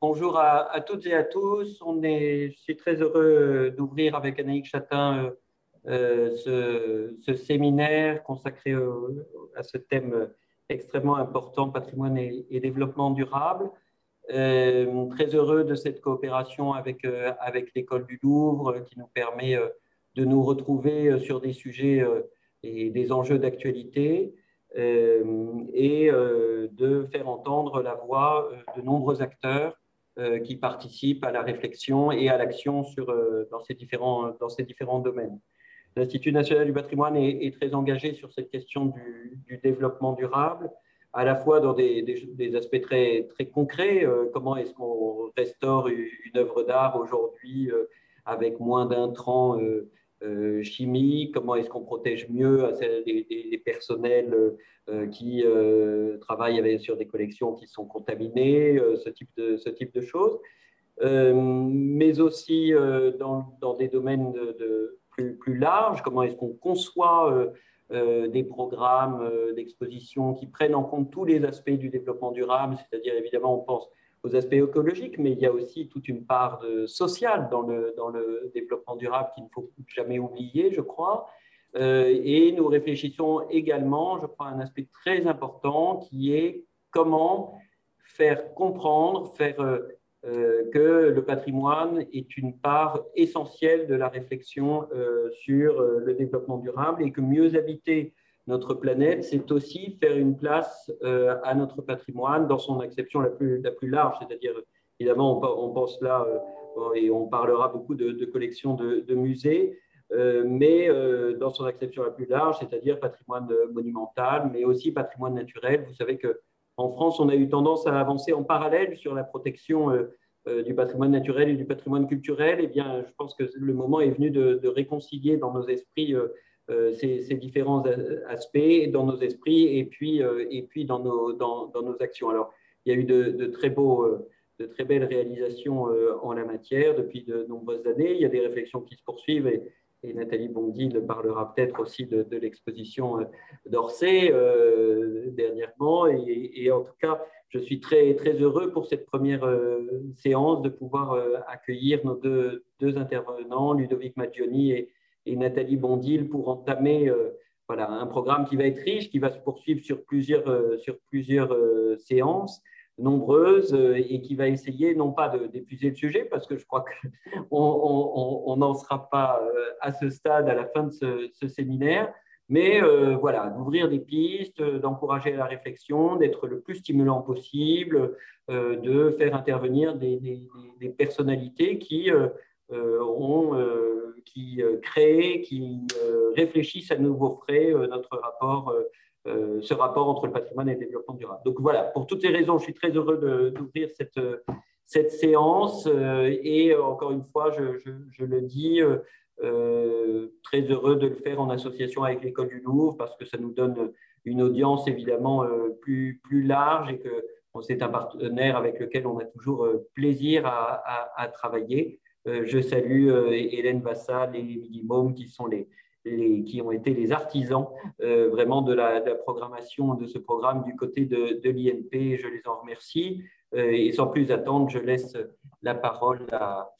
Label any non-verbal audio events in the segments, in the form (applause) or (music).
bonjour à, toutes et à tous. On est, je suis très heureux d'ouvrir avec Anaïk Chatin euh, ce, séminaire consacré à ce thème extrêmement important, patrimoine et, développement durable. Euh, très heureux de cette coopération euh, avec l'école du Louvre qui nous permet de nous retrouver sur des sujets et des enjeux d'actualité et de faire entendre la voix de nombreux acteurs qui participent à la réflexion et à l'action dans, ces différents, dans ces différents domaines. L'Institut national du patrimoine est, très engagé sur cette question du, développement durable, à la fois dans des, aspects très, concrets, euh, comment est-ce qu'on restaure une, œuvre d'art aujourd'hui euh, avec moins d'intrants euh, chimiques, comment est-ce qu'on protège mieux les, personnels qui travaillent sur des collections qui sont contaminées, ce, type de, choses. mais aussi dans, des domaines de plus, large, comment est-ce qu'on conçoit euh, euh, des programmes euh, d'exposition qui prennent en compte tous les aspects du développement durable, c'est-à-dire évidemment on pense aux aspects écologiques, mais il y a aussi toute une part de, sociale dans le, dans le développement durable qu'il ne faut jamais oublier, je crois. et nous réfléchissons également, je crois, à un aspect très important qui est comment faire comprendre, faire euh, que le patrimoine est une part essentielle de la réflexion euh, sur euh, le développement durable et que mieux habiter notre planète, c'est aussi faire une place à notre patrimoine dans son acception la plus, la plus large, c'est-à-dire, évidemment, on, pense là, et on parlera beaucoup de, collections de, de musées, mais dans son acception la plus large, c'est-à-dire patrimoine monumental, mais aussi patrimoine naturel. Vous savez que en France, on a eu tendance à avancer en parallèle sur la protection euh, euh, du patrimoine naturel et du patrimoine culturel. Eh bien, je pense que le moment est venu de, réconcilier dans nos esprits euh, ces, différents aspects, dans nos esprits et puis, et puis dans, nos, dans, nos actions. Alors, il y a eu de, très beaux de très belles réalisations en la matière depuis de nombreuses années. Il y a des réflexions qui se poursuivent et, Nathalie Bondil parlera peut-être aussi de, l'exposition euh, d'Orsay euh, dernièrement. Et, en tout cas, je suis très, très heureux pour cette première euh, séance de pouvoir accueillir nos deux, deux, intervenants, Ludovic Maggioni et, et Nathalie Bondil, pour entamer voilà, un programme qui va être riche, qui va se poursuivre sur plusieurs, sur plusieurs séances nombreuses euh, et qui va essayer non pas d'épuiser le sujet, parce que je crois qu'on (laughs) n'en sera pas euh, à ce stade à la fin de ce, séminaire, mais euh, voilà, d'ouvrir des pistes, d'encourager la réflexion, d'être le plus stimulant possible, de faire intervenir des, personnalités qui ont, qui créent, qui réfléchissent à nouveau frais notre rapport euh, ce rapport entre le patrimoine et le développement durable. Donc voilà, pour toutes ces raisons, je suis très heureux d'ouvrir cette, cette séance euh, et euh, encore une fois, je, le dis, très heureux de le faire en association avec l'école du Louvre parce que ça nous donne une audience évidemment plus, plus large et que c'est un partenaire avec lequel on a toujours plaisir à, travailler. Je salue Hélène Vassal et Émilie Môme qui sont les, qui ont été les artisans euh, vraiment de la, programmation de ce programme du côté de, l'INP. Je les en remercie. Euh, et sans plus attendre, je laisse la parole à,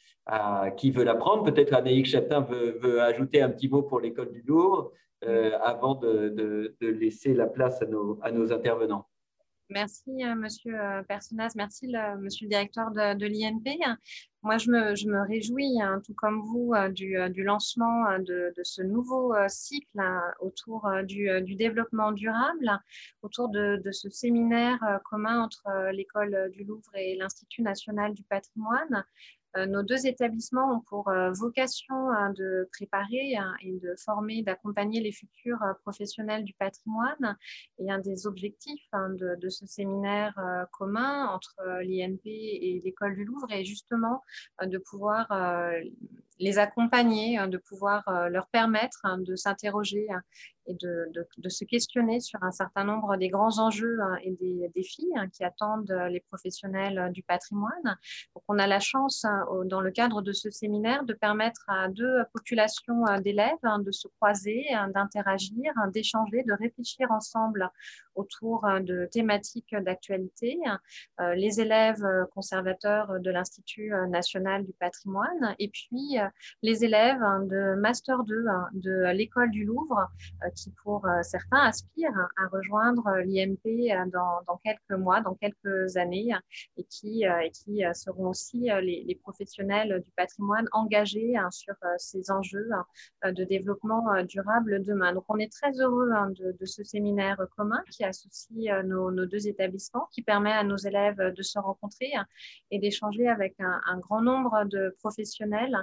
qui veut la prendre. Peut-être Anaïk Chatin veut, ajouter un petit mot pour l'école du Louvre euh, avant de, laisser la place à nos intervenants. Merci, euh, Monsieur euh, Personnaz. Merci, Monsieur le directeur de, l'INP. Moi, je me, réjouis, hein, tout comme vous, euh, du, lancement de, ce nouveau cycle hein, autour du, développement durable, autour de, ce séminaire commun entre l'École du Louvre et l'Institut national du patrimoine. Euh, nos deux établissements ont pour euh, vocation hein, de préparer hein, et de former, d'accompagner les futurs euh, professionnels du patrimoine. Et un des objectifs hein, de, ce séminaire commun entre l'INP et l'école du Louvre est justement de pouvoir les accompagner, de pouvoir leur permettre de s'interroger et de, se questionner sur un certain nombre des grands enjeux hein, et des défis hein, qui attendent les professionnels du patrimoine. Donc, on a la chance, dans le cadre de ce séminaire, de permettre à deux populations d'élèves de se croiser, d'interagir, d'échanger, de réfléchir ensemble autour de thématiques d'actualité. Les élèves conservateurs de l'Institut national du patrimoine et puis les élèves de Master 2 de l'école du Louvre qui, pour certains, aspirent à rejoindre l'IMP dans, quelques mois, dans quelques années et qui, et qui seront aussi les, professionnels du patrimoine engagés hein, sur ces enjeux de développement durable demain. Donc, on est très heureux hein, de, ce séminaire commun qui associe nos, deux établissements, qui permet à nos élèves de se rencontrer et d'échanger avec un, grand nombre de professionnels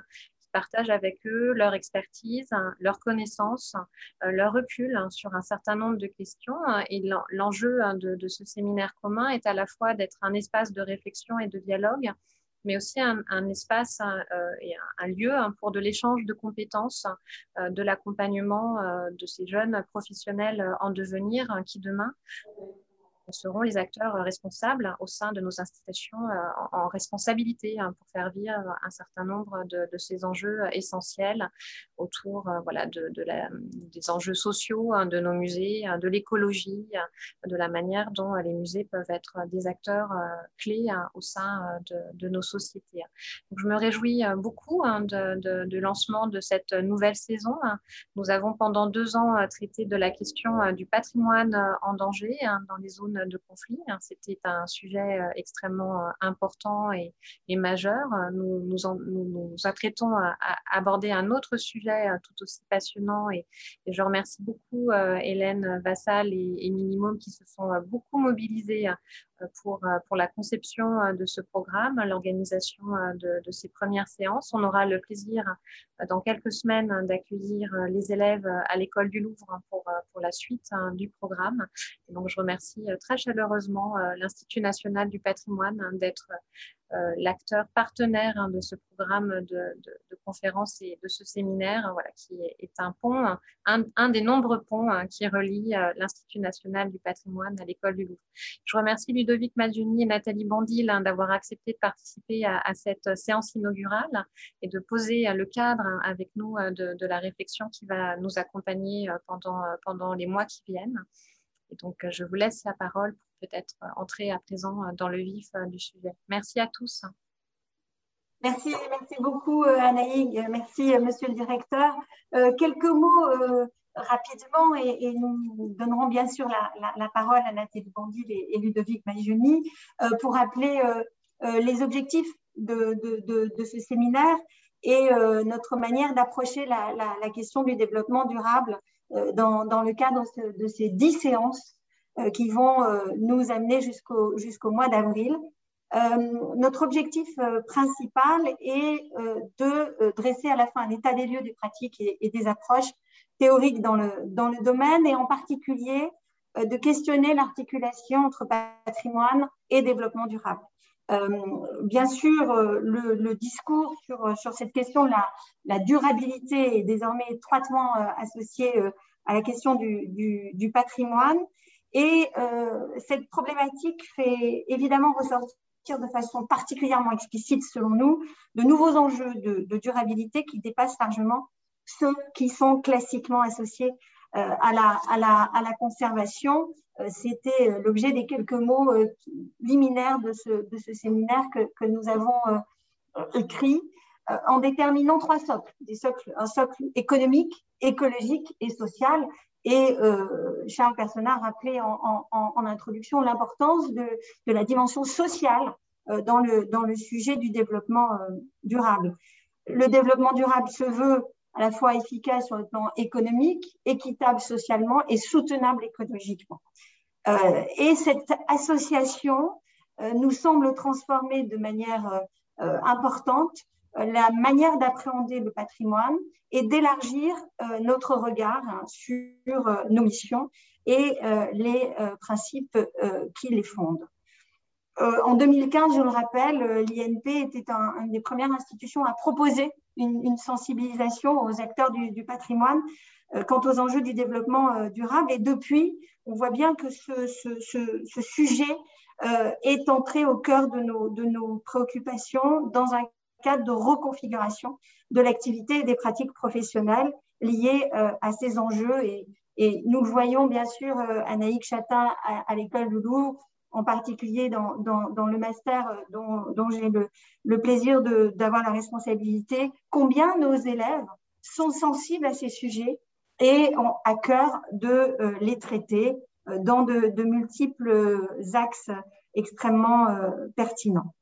qui partagent avec eux leur expertise, leurs connaissances, euh, leur recul hein, sur un certain nombre de questions. Et l'enjeu hein, de, ce séminaire commun est à la fois d'être un espace de réflexion et de dialogue, mais aussi un, espace euh, et un, lieu hein, pour de l'échange de compétences, euh, de l'accompagnement de ces jeunes professionnels en devenir qui demain seront les acteurs euh, responsables au sein de nos institutions euh, en, responsabilité hein, pour faire vivre un certain nombre de, ces enjeux essentiels autour euh, voilà, de, des enjeux sociaux hein, de nos musées, hein, de l'écologie, de la manière dont les musées peuvent être des acteurs clés au sein de, nos sociétés. Donc, je me réjouis beaucoup de, lancement de cette nouvelle saison. Nous avons pendant deux ans traité de la question du patrimoine en danger dans les zones de conflit. Hein. C'était un sujet euh, extrêmement euh, important et, majeur. Nous nous, apprêtons à, aborder un autre sujet euh, tout aussi passionnant et, je remercie beaucoup Hélène Vassal et, et Minimum qui se sont beaucoup mobilisés pour, euh, pour la conception euh, de ce programme, l'organisation euh, de, de, ces premières séances. On aura le plaisir dans quelques semaines d'accueillir les élèves à l'école du Louvre pour, pour la suite hein, du programme. Donc, je remercie très chaleureusement l'Institut national du patrimoine hein, d'être euh, l'acteur partenaire hein, de ce programme de, conférences et de ce séminaire, hein, voilà, qui est, un pont, un, des nombreux ponts hein, qui relie euh, l'Institut national du patrimoine à l'école du Louvre. Je remercie Ludovic Maggioni et Nathalie Bandil d'avoir accepté de participer à, cette séance inaugurale et de poser euh, le cadre avec nous de, la réflexion qui va nous accompagner pendant, pendant les mois qui viennent. Et donc, je vous laisse la parole peut-être euh, entrer à présent euh, dans le vif euh, du sujet. Merci à tous. Merci, merci beaucoup Anaïg, merci monsieur le directeur. quelques mots rapidement et, nous donnerons bien sûr la, parole à Nathalie Bandil et, Ludovic Magioni pour rappeler les objectifs de, ce séminaire et notre manière d'approcher la, question du développement durable dans, le cadre de ces dix séances qui vont euh, nous amener jusqu'au mois d'avril. Euh, notre objectif principal est de dresser à la fin un état des lieux des pratiques et, des approches théoriques dans le, domaine et en particulier de questionner l'articulation entre patrimoine et développement durable. bien sûr, le, discours sur, cette question la, durabilité est désormais étroitement associé à la question du patrimoine. Et euh, cette problématique fait évidemment ressortir de façon particulièrement explicite, selon nous, de nouveaux enjeux de, durabilité qui dépassent largement ceux qui sont classiquement associés euh, à, la, conservation. Euh, c'était l'objet des quelques mots liminaires de ce, séminaire que, nous avons écrit en déterminant trois socles, un socle économique, écologique et social, et euh, Charles Personnat a rappelé en, introduction l'importance de, la dimension sociale euh, dans, le, dans le sujet du développement euh, durable. Le développement durable se veut à la fois efficace sur le plan économique, équitable socialement et soutenable écologiquement. et cette association nous semble transformer de manière importante la manière d'appréhender le patrimoine et d'élargir euh, notre regard hein, sur euh, nos missions et euh, les principes qui les fondent. en 2015, je le rappelle, l'INP était une des premières institutions à proposer une, sensibilisation aux acteurs du, patrimoine quant aux enjeux du développement durable. Et depuis, on voit bien que ce, ce sujet est entré au cœur de nos, de nos préoccupations dans un cadre de reconfiguration de l'activité et des pratiques professionnelles liées à ces enjeux et, et nous le voyons bien sûr, euh, Anaïk Chatin à, l'école du Louvre, en particulier dans, le master euh, dont, j'ai le, plaisir d'avoir la responsabilité, combien nos élèves sont sensibles à ces sujets et ont à cœur de euh, les traiter dans de, multiples axes extrêmement pertinents.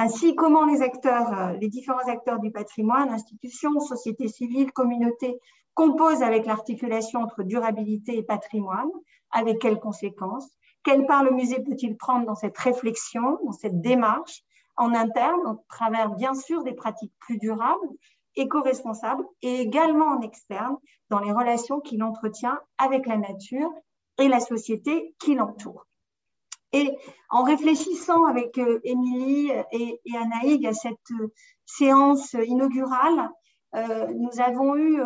Ainsi, comment les acteurs, les différents acteurs du patrimoine, institutions, sociétés civiles, communautés, compose avec l'articulation entre durabilité et patrimoine, avec quelles conséquences? Quelle part le musée peut-il prendre dans cette réflexion, dans cette démarche en interne, au travers bien sûr des pratiques plus durables, éco-responsables, et également en externe, dans les relations qu'il entretient avec la nature et la société qui l'entoure? Et en réfléchissant avec euh, Émilie et, et à cette euh, séance inaugurale, euh, nous avons eu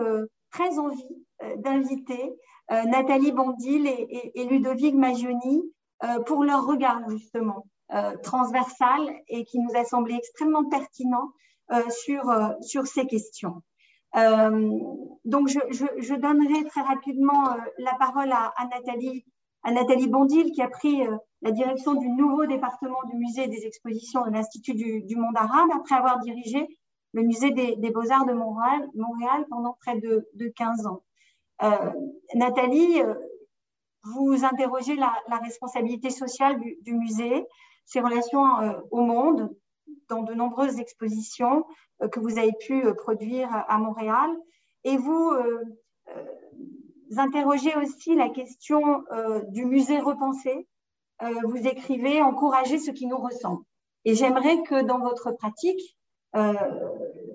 très envie euh, d'inviter euh, Nathalie Bondil et, Ludovic Magioni euh, pour leur regard justement transversal et qui nous a semblé extrêmement pertinent sur, sur ces questions. donc, je, donnerai très rapidement la parole à, Nathalie, à Nathalie Bondil, qui a pris la direction du nouveau département du musée des expositions de l'Institut du, monde arabe, après avoir dirigé le musée des, beaux-arts de Montréal, pendant près de, 15 ans. Euh, Nathalie, euh, vous interrogez la, responsabilité sociale du, musée, ses relations euh, au monde, dans de nombreuses expositions que vous avez pu produire à Montréal. Et vous interrogez aussi la question du musée repensé. vous écrivez Encourager ce qui nous ressemble. Et j'aimerais que dans votre pratique, euh,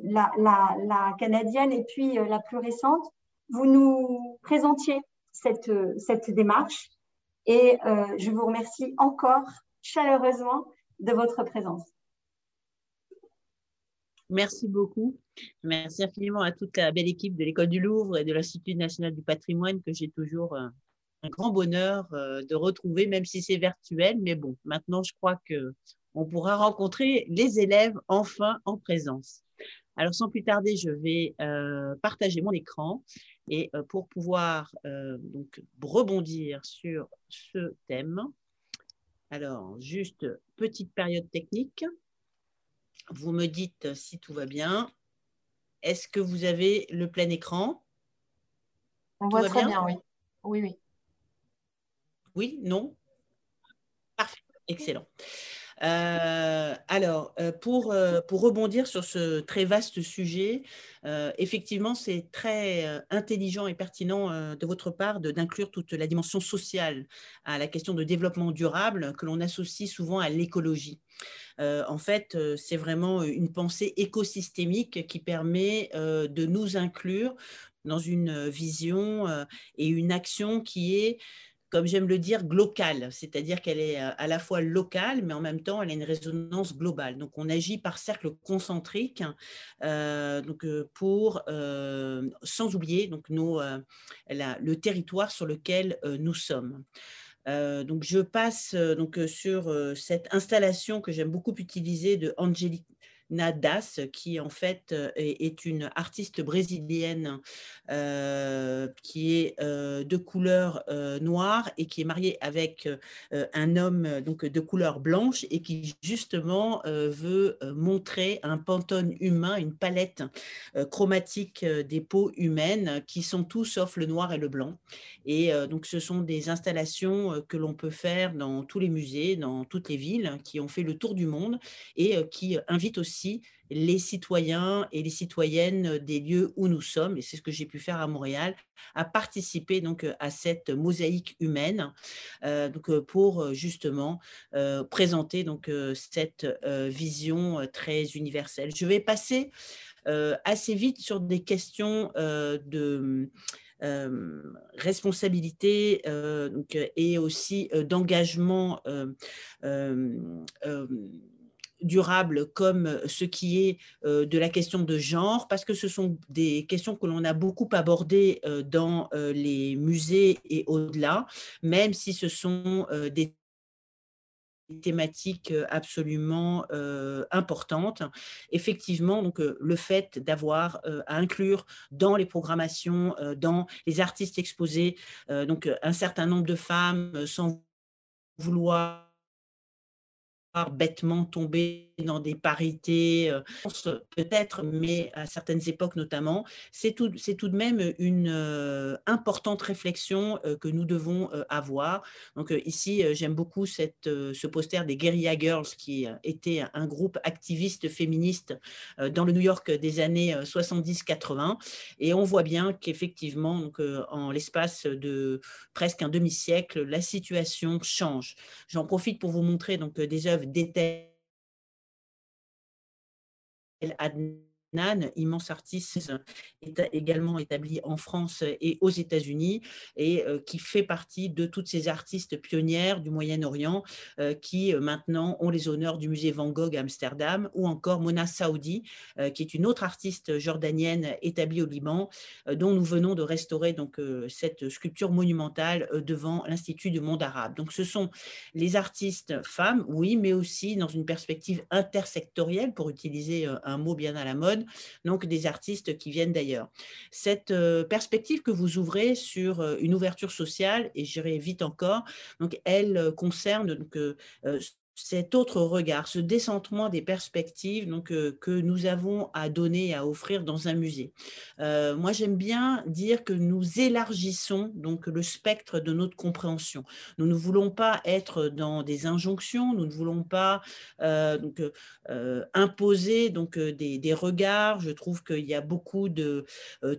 la, la, canadienne et puis euh, la plus récente, vous nous présentiez cette, cette démarche et euh, je vous remercie encore chaleureusement de votre présence. Merci beaucoup. Merci infiniment à toute la belle équipe de l'École du Louvre et de l'Institut national du patrimoine que j'ai toujours un grand bonheur de retrouver, même si c'est virtuel. Mais bon, maintenant, je crois que on pourra rencontrer les élèves enfin en présence. Alors sans plus tarder, je vais euh, partager mon écran et euh, pour pouvoir euh, donc rebondir sur ce thème. Alors juste petite période technique. Vous me dites si tout va bien. Est-ce que vous avez le plein écran? On voit très bien, oui. Oui, oui. Oui, non? Parfait, excellent. Euh, alors, euh, pour, euh, pour rebondir sur ce très vaste sujet, effectivement, c'est très intelligent et pertinent de votre part d'inclure toute la dimension sociale à la question de développement durable que l'on associe souvent à l'écologie. en fait, c'est vraiment une pensée écosystémique qui permet de nous inclure dans une vision et une action qui est comme j'aime le dire, globale, c'est-à-dire qu'elle est euh, à la fois locale, mais en même temps, elle a une résonance globale. Donc, on agit par cercle concentrique, euh, donc euh, pour, sans oublier donc nos, le territoire sur lequel nous sommes. donc, je passe donc sur cette installation que j'aime beaucoup utiliser de Angélique Nadas, qui en fait euh, est une artiste brésilienne euh, qui est euh, de couleur noire et qui est mariée avec un homme donc de couleur blanche et qui justement veut montrer un pantone humain, une palette chromatique des peaux humaines qui sont tous sauf le noir et le blanc. Et donc ce sont des installations que l'on peut faire dans tous les musées, dans toutes les villes qui ont fait le tour du monde et qui invitent aussi les citoyens et les citoyennes des lieux où nous sommes, et c'est ce que j'ai pu faire à Montréal, à participer donc à cette mosaïque humaine, euh, donc euh, pour euh, justement présenter donc cette vision très universelle. Je vais passer assez vite sur des questions de responsabilité et aussi d'engagement durable comme ce qui est de la question de genre, parce que ce sont des questions que l'on a beaucoup abordées dans les musées et au-delà, même si ce sont des thématiques absolument importantes. Effectivement, donc, le fait d'avoir à inclure dans les programmations, dans les artistes exposés, donc un certain nombre de femmes sans vouloir bêtement tomber dans des parités, euh, peut-être, mais à certaines époques notamment, c'est tout, tout, de même une euh, importante réflexion euh, que nous devons avoir. Donc ici, j'aime beaucoup cette, ce poster des Guerrilla Girls, qui était un groupe activiste féministe dans le New York des années 70-80. Et on voit bien qu'effectivement, en l'espace de presque un demi-siècle, la situation change. J'en profite pour vous montrer donc, des œuvres d'été el Adnan immense artiste également établi en France et aux États-Unis et euh, qui fait partie de toutes ces artistes pionnières du Moyen-Orient euh, qui euh, maintenant ont les honneurs du musée Van Gogh à Amsterdam ou encore Mona Saoudi qui est une autre artiste jordanienne établie au Liban dont nous venons de restaurer donc cette sculpture monumentale devant l'Institut du monde arabe. Donc ce sont les artistes femmes, oui, mais aussi dans une perspective intersectorielle pour utiliser un mot bien à la mode donc des artistes qui viennent d'ailleurs. Cette euh, perspective que vous ouvrez sur euh, une ouverture sociale, et j'irai vite encore, donc elle euh, concerne donc, cet autre regard, ce décentrement des perspectives donc, euh, que nous avons à donner, à offrir dans un musée. Euh, moi, j'aime bien dire que nous élargissons donc le spectre de notre compréhension. Nous ne voulons pas être dans des injonctions, nous ne voulons pas euh, donc, imposer donc, des, des, regards. Je trouve qu'il y a beaucoup de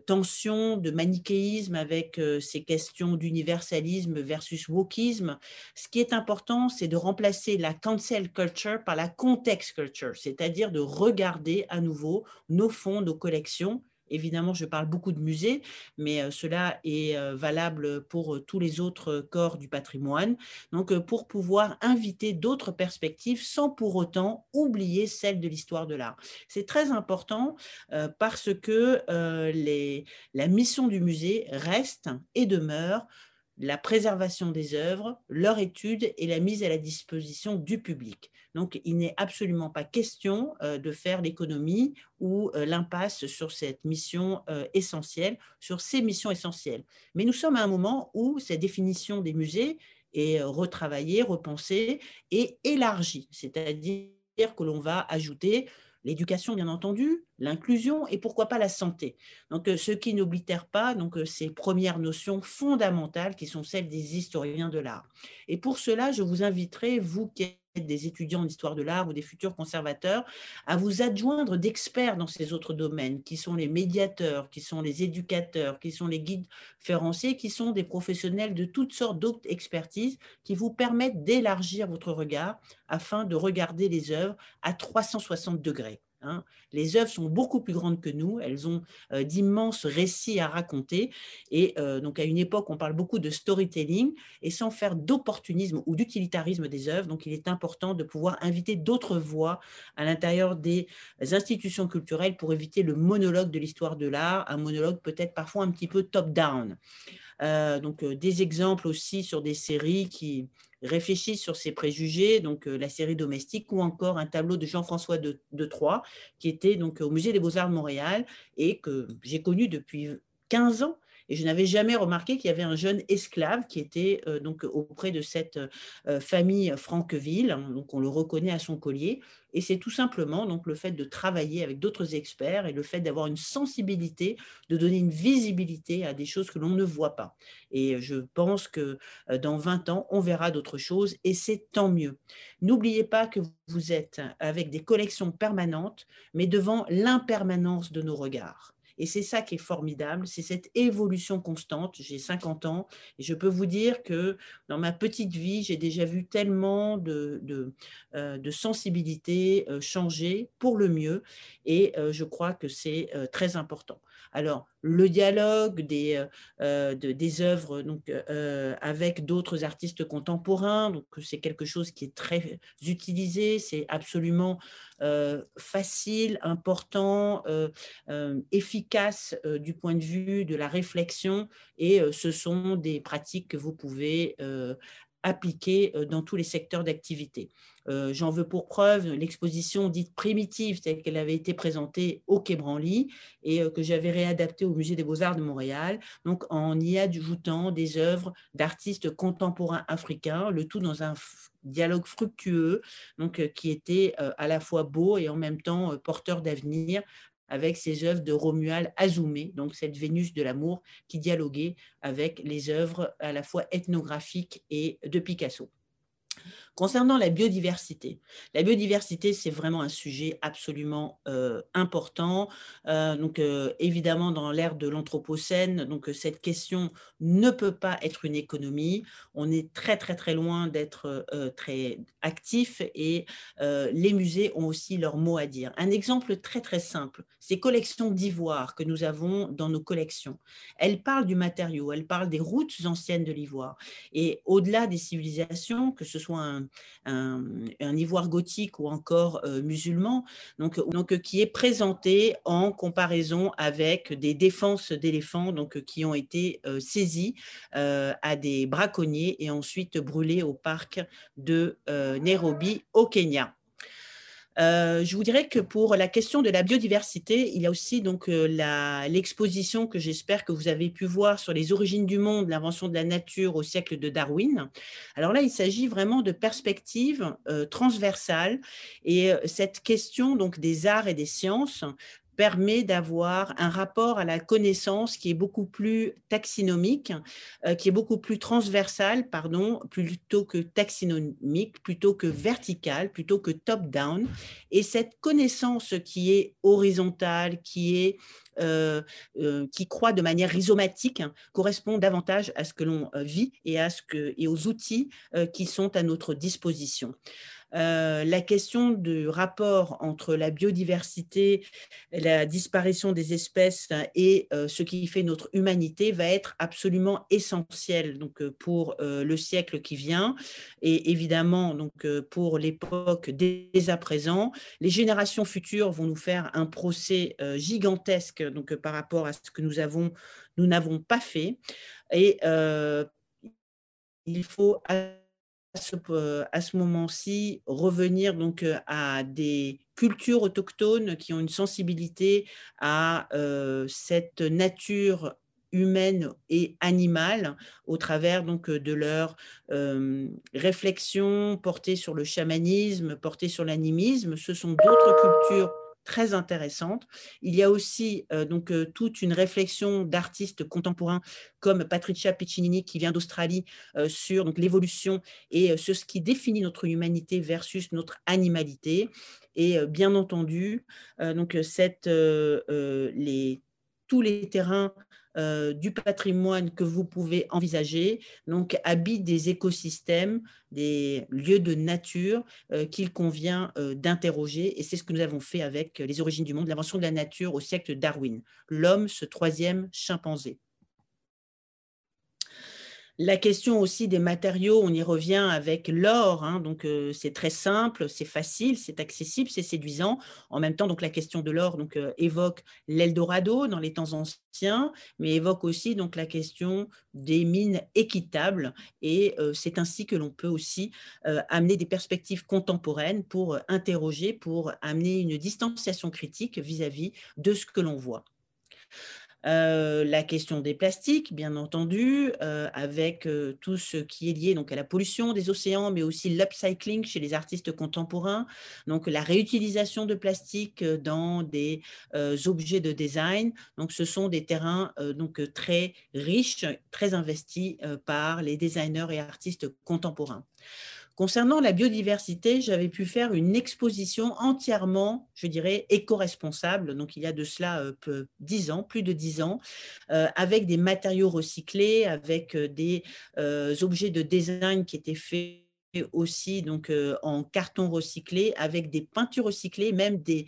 tensions, de manichéisme avec ces questions d'universalisme versus wokisme. Ce qui est important, c'est de remplacer la culture par la context culture, c'est-à-dire de regarder à nouveau nos fonds, nos collections. Évidemment, je parle beaucoup de musées, mais euh, cela est euh, valable pour euh, tous les autres corps du patrimoine. Donc, pour pouvoir inviter d'autres perspectives sans pour autant oublier celle de l'histoire de l'art. C'est très important parce que la mission du musée reste et demeure la préservation des œuvres, leur étude et la mise à la disposition du public. Donc, il n'est absolument pas question euh, de faire l'économie ou euh, l'impasse sur cette mission euh, essentielle, sur ces missions essentielles. Mais nous sommes à un moment où cette définition des musées est retravaillée, repensée et élargie, c'est-à-dire que l'on va ajouter l'éducation bien entendu, l'inclusion et pourquoi pas la santé. Donc, euh, ce qui n'oblitère pas donc, euh, ces premières notions fondamentales qui sont celles des historiens de l'art. Et pour cela, je vous inviterai, vous qui des étudiants d'histoire de l'art ou des futurs conservateurs, à vous adjoindre d'experts dans ces autres domaines, qui sont les médiateurs, qui sont les éducateurs, qui sont les guides féranciers, qui sont des professionnels de toutes sortes d'autres expertises qui vous permettent d'élargir votre regard afin de regarder les œuvres à 360 degrés. Hein. Les œuvres sont beaucoup plus grandes que nous, elles ont euh, d'immenses récits à raconter. Et euh, donc, à une époque, on parle beaucoup de storytelling et sans faire d'opportunisme ou d'utilitarisme des œuvres. Donc, il est important de pouvoir inviter d'autres voix à l'intérieur des institutions culturelles pour éviter le monologue de l'histoire de l'art, un monologue peut-être parfois un petit peu top-down. Euh, donc, des exemples aussi sur des séries qui réfléchissent sur ces préjugés, donc euh, la série domestique, ou encore un tableau de Jean-François de, de, Troyes, qui était donc au Musée des Beaux-Arts de Montréal et que j'ai connu depuis 15 ans et je n'avais jamais remarqué qu'il y avait un jeune esclave qui était euh, donc auprès de cette euh, famille Franqueville. Hein, donc on le reconnaît à son collier. Et c'est tout simplement donc le fait de travailler avec d'autres experts et le fait d'avoir une sensibilité, de donner une visibilité à des choses que l'on ne voit pas. Et je pense que euh, dans 20 ans, on verra d'autres choses et c'est tant mieux. N'oubliez pas que vous êtes avec des collections permanentes, mais devant l'impermanence de nos regards. Et c'est ça qui est formidable, c'est cette évolution constante. J'ai 50 ans et je peux vous dire que dans ma petite vie, j'ai déjà vu tellement de, euh, sensibilité euh, changer pour le mieux et euh, je crois que c'est très important. Alors, le dialogue, des, des œuvres donc, avec d'autres artistes contemporains. Donc, c'est quelque chose qui est très utilisé, c'est absolument facile, important, efficace du point de vue de la réflexion et ce sont des pratiques que vous pouvez appliquée dans tous les secteurs d'activité. J'en veux pour preuve l'exposition dite primitive, telle qu'elle avait été présentée au Quai Branly et que j'avais réadaptée au Musée des Beaux-Arts de Montréal, donc en y ajoutant des œuvres d'artistes contemporains africains, le tout dans un dialogue fructueux, donc qui était à la fois beau et en même temps porteur d'avenir avec ses œuvres de Romuald Azoumé, donc cette Vénus de l'amour qui dialoguait avec les œuvres à la fois ethnographiques et de Picasso. Concernant la biodiversité, la biodiversité, c'est vraiment un sujet absolument euh, important. Euh, donc, euh, évidemment, dans l'ère de l'Anthropocène, donc cette question ne peut pas être une économie. On est très, très, très loin d'être très actif et les musées ont aussi leur mot à dire. Un exemple très, très simple, ces collections d'ivoire que nous avons dans nos collections. Elles parlent du matériau, elles parlent des routes anciennes de l'ivoire. Et au-delà des civilisations, que ce soit un, un, ivoire gothique ou encore euh, musulman, donc, donc, qui est présenté en comparaison avec des défenses d'éléphants qui ont été euh, saisies euh, à des braconniers et ensuite brûlés au parc de Nairobi au Kenya. Euh, je vous dirais que pour la question de la biodiversité, il y a aussi donc euh, l'exposition que j'espère que vous avez pu voir sur les origines du monde, l'invention de la nature au siècle de Darwin. Alors là, il s'agit vraiment de perspectives euh, transversales et cette question donc des arts et des sciences permet d'avoir un rapport à la connaissance qui est beaucoup plus taxinomique, euh, qui est beaucoup plus transversal, pardon, plutôt que taxinomique, plutôt que vertical, plutôt que top-down. Et cette connaissance qui est horizontale, qui est euh, euh, qui croît de manière rhizomatique correspond davantage à ce que l'on vit et, à ce que, et aux outils qui sont à notre disposition. Euh, la question du rapport entre la biodiversité, la disparition des espèces et euh, ce qui fait notre humanité va être absolument essentiel donc, euh, pour le siècle qui vient et évidemment donc, pour l'époque dès à présent. Les générations futures vont nous faire un procès gigantesque donc, par rapport à ce que nous avons nous n'avons pas fait et il faut à ce, moment-ci revenir donc à des cultures autochtones qui ont une sensibilité à cette nature humaine et animale au travers donc de leur réflexion portée sur le chamanisme, portée sur l'animisme. Ce sont d'autres cultures très intéressante. Il y a aussi euh, donc euh, toute une réflexion d'artistes contemporains comme Patricia Piccinini qui vient d'Australie euh, sur donc l'évolution et sur ce qui définit notre humanité versus notre animalité. Et bien entendu, donc cette, les, tous les terrains euh, du patrimoine que vous pouvez envisager, donc habitent des écosystèmes, des lieux de nature euh, qu'il convient euh, d'interroger. Et c'est ce que nous avons fait avec les origines du monde, l'invention de la nature au siècle Darwin, l'homme, ce troisième chimpanzé. La question aussi des matériaux, on y revient avec l'or. Hein, donc, euh, c'est très simple, c'est facile, c'est accessible, c'est séduisant. En même temps, donc la question de l'or euh, évoque l'Eldorado dans les temps anciens, mais évoque aussi donc la question des mines équitables. Et euh, c'est ainsi que l'on peut aussi amener des perspectives contemporaines pour interroger, pour amener une distanciation critique vis à -vis de ce que l'on voit. Euh, la question des plastiques, bien entendu, euh, avec euh, tout ce qui est lié donc, à la pollution des océans, mais aussi l'upcycling chez les artistes contemporains, donc la réutilisation de plastique dans des objets de design. Donc, ce sont des terrains donc, très riches, très investis par les designers et artistes contemporains. Concernant la biodiversité, j'avais pu faire une exposition entièrement, je dirais, éco-responsable, donc il y a de cela euh, dix ans, plus de dix ans, euh, avec des matériaux recyclés, avec euh, des objets de design qui étaient faits aussi donc en carton recyclé, avec des peintures recyclées, même des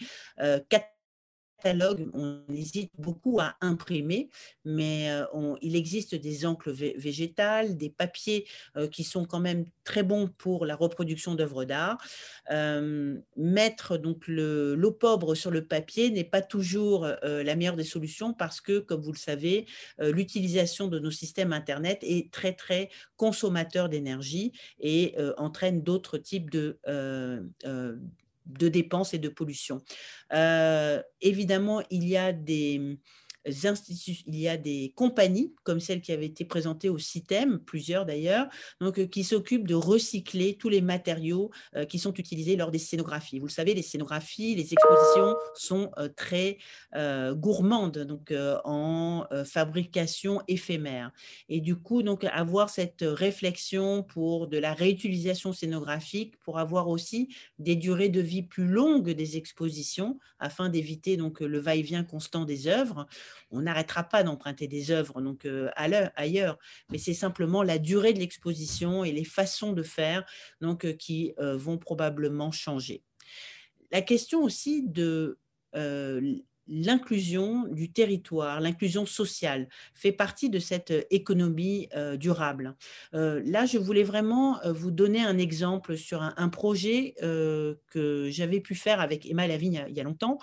on hésite beaucoup à imprimer, mais euh, il existe des encres végétales, des papiers euh, qui sont quand même très bons pour la reproduction d'œuvres d'art. Euh, mettre donc l'opprobre sur le papier n'est pas toujours la meilleure des solutions parce que, comme vous le savez, l'utilisation de nos systèmes Internet est très, très consommateur d'énergie et entraîne d'autres types de de dépenses et de pollution. Euh, évidemment, il y a des il y a des compagnies comme celle qui avait été présentée au CITEM, plusieurs d'ailleurs, donc euh, qui s'occupent de recycler tous les matériaux euh, qui sont utilisés lors des scénographies. Vous le savez, les scénographies, les expositions sont euh, très gourmandes donc en fabrication éphémère. Et du coup, donc avoir cette réflexion pour de la réutilisation scénographique, pour avoir aussi des durées de vie plus longues des expositions, afin d'éviter donc le va-et-vient constant des œuvres on n'arrêtera pas d'emprunter des œuvres donc euh, ailleurs, mais c'est simplement la durée de l'exposition et les façons de faire donc euh, qui euh, vont probablement changer. La question aussi de l'inclusion du territoire, l'inclusion sociale fait partie de cette euh, économie euh, durable. Euh, là, je voulais vraiment vous donner un exemple sur un, projet que j'avais pu faire avec Emma Lavigne il y a longtemps,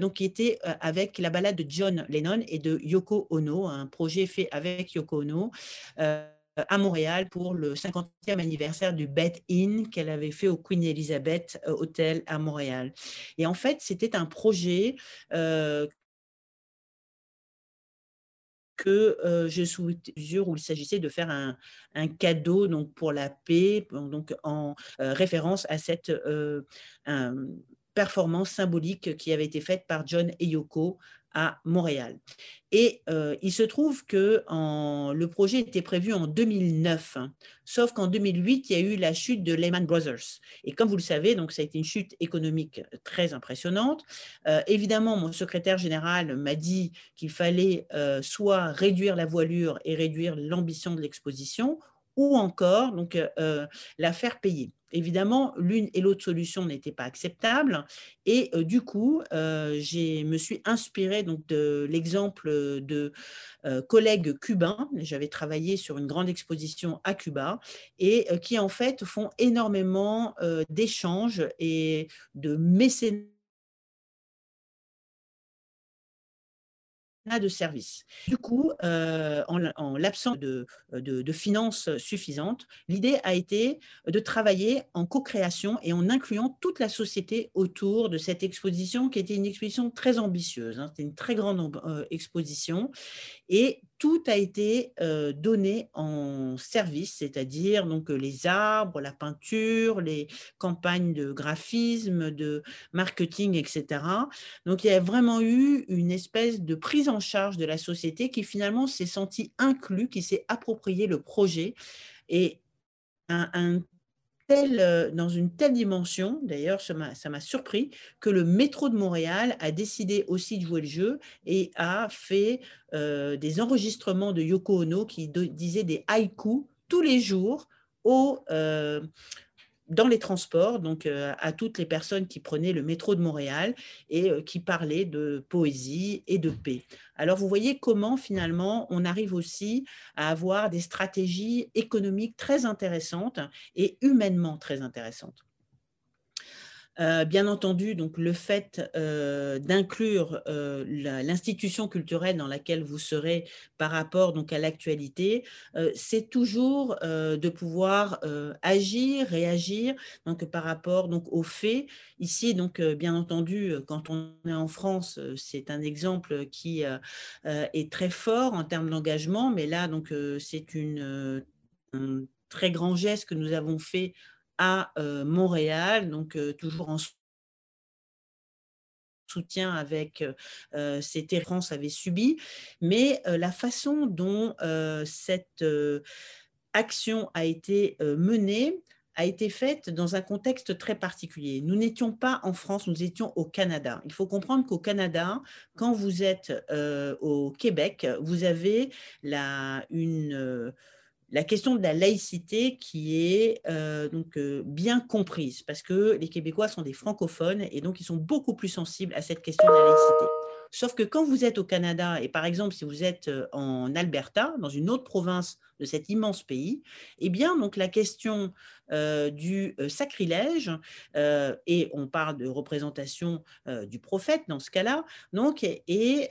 donc qui était avec la balade de John Lennon et de Yoko Ono, un projet fait avec Yoko Ono à Montréal pour le 50e anniversaire du Bet In qu'elle avait fait au Queen Elizabeth euh, Hotel à Montréal. Et en fait, c'était un projet euh, que euh, je mesure où il s'agissait de faire un, cadeau donc pour la paix, donc en référence à cette performance symbolique qui avait été faite par John et Yoko à Montréal. Et euh, il se trouve que le projet était prévu en 2009, hein. sauf qu'en 2008, il y a eu la chute de Lehman Brothers. Et comme vous le savez, donc ça a été une chute économique très impressionnante. Euh, évidemment, mon secrétaire général m'a dit qu'il fallait euh, soit réduire la voilure et réduire l'ambition de l'exposition, ou encore donc, la faire payer. Évidemment, l'une et l'autre solution n'étaient pas acceptables et du coup, je me suis inspirée donc, de l'exemple de collègues cubains. J'avais travaillé sur une grande exposition à Cuba et qui en fait font énormément d'échanges et de mécénat de services. Du coup, euh, en, l'absence de, de, finances suffisantes, l'idée a été de travailler en co-création et en incluant toute la société autour de cette exposition qui était une exposition très ambitieuse. Hein. C'était une très grande euh, exposition et tout a été euh, donné en service, c'est-à-dire donc les arbres, la peinture, les campagnes de graphisme, de marketing, etc. Donc il y a vraiment eu une espèce de prise en charge de la société qui finalement s'est sentie inclus, qui s'est approprié le projet et un euh, dans une telle dimension, d'ailleurs ça m'a surpris, que le métro de Montréal a décidé aussi de jouer le jeu et a fait euh, des enregistrements de Yoko Ono qui disaient des haïkus tous les jours au, euh, dans les transports, donc euh, à toutes les personnes qui prenaient le métro de Montréal et euh, qui parlaient de poésie et de paix. Alors vous voyez comment finalement on arrive aussi à avoir des stratégies économiques très intéressantes et humainement très intéressantes. Euh, bien entendu, donc le fait euh, d'inclure euh, l'institution culturelle dans laquelle vous serez par rapport donc à l'actualité, c'est toujours de pouvoir agir, réagir donc par rapport donc aux faits. Ici, donc bien entendu, quand on est en France, c'est un exemple qui est très fort en termes d'engagement, mais là donc c'est un très grand geste que nous avons fait à Montréal, donc toujours en soutien avec ces terres France avait subi, mais la façon dont cette action a été menée a été faite dans un contexte très particulier. Nous n'étions pas en France, nous étions au Canada. Il faut comprendre qu'au Canada, quand vous êtes au Québec, vous avez la, une la question de la laïcité qui est euh, donc euh, bien comprise parce que les Québécois sont des francophones et donc ils sont beaucoup plus sensibles à cette question de la laïcité. Sauf que quand vous êtes au Canada, et par exemple si vous êtes en Alberta, dans une autre province de cet immense pays, eh bien, donc la question euh, du euh, sacrilège, euh, et on parle de représentation du prophète dans ce cas-là, donc est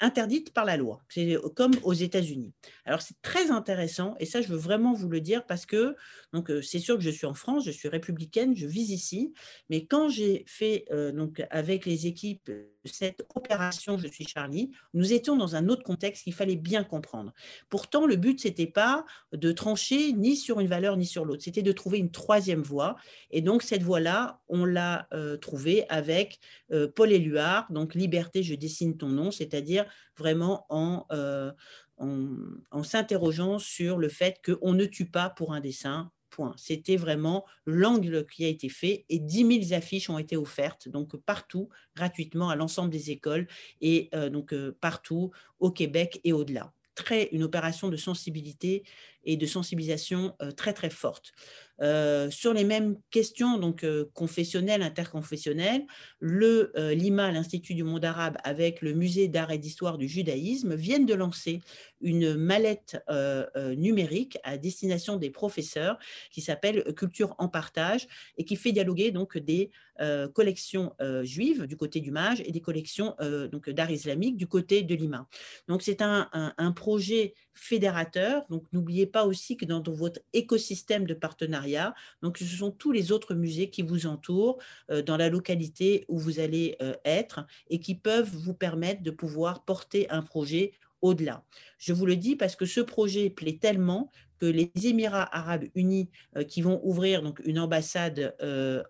interdite par la loi. C'est comme aux États-Unis. Alors c'est très intéressant, et ça je veux vraiment vous le dire parce que donc c'est sûr que je suis en France, je suis républicaine, je vis ici, mais quand j'ai fait donc avec les équipes cette opération Je suis Charlie, nous étions dans un autre contexte qu'il fallait bien comprendre. Pourtant, le but, c'était pas de trancher ni sur une valeur ni sur l'autre, c'était de trouver une troisième voie. Et donc, cette voie-là, on l'a euh, trouvée avec euh, Paul Éluard, donc Liberté, je dessine ton nom, c'est-à-dire vraiment en, euh, en, s'interrogeant sur le fait qu'on ne tue pas pour un dessin, c'était vraiment l'angle qui a été fait et 10 000 affiches ont été offertes, donc partout, gratuitement, à l'ensemble des écoles et donc partout au Québec et au-delà. Très, une opération de sensibilité et de sensibilisation euh, très très forte. Euh, sur les mêmes questions donc euh, confessionnelles, interconfessionnelles, le l'IMA, l'Institut du monde arabe, avec le Musée d'art et d'histoire du judaïsme, viennent de lancer une mallette numérique à destination des professeurs qui s'appelle Culture en partage et qui fait dialoguer donc des collections juives du côté du Mage et des collections donc d'art islamique du côté de l'IMA. Donc c'est un, un, un projet fédérateur. Donc, n'oubliez pas aussi que dans votre écosystème de partenariat, ce sont tous les autres musées qui vous entourent euh, dans la localité où vous allez euh, être et qui peuvent vous permettre de pouvoir porter un projet au-delà. Je vous le dis parce que ce projet plaît tellement que les Émirats arabes unis euh, qui vont ouvrir une ambassade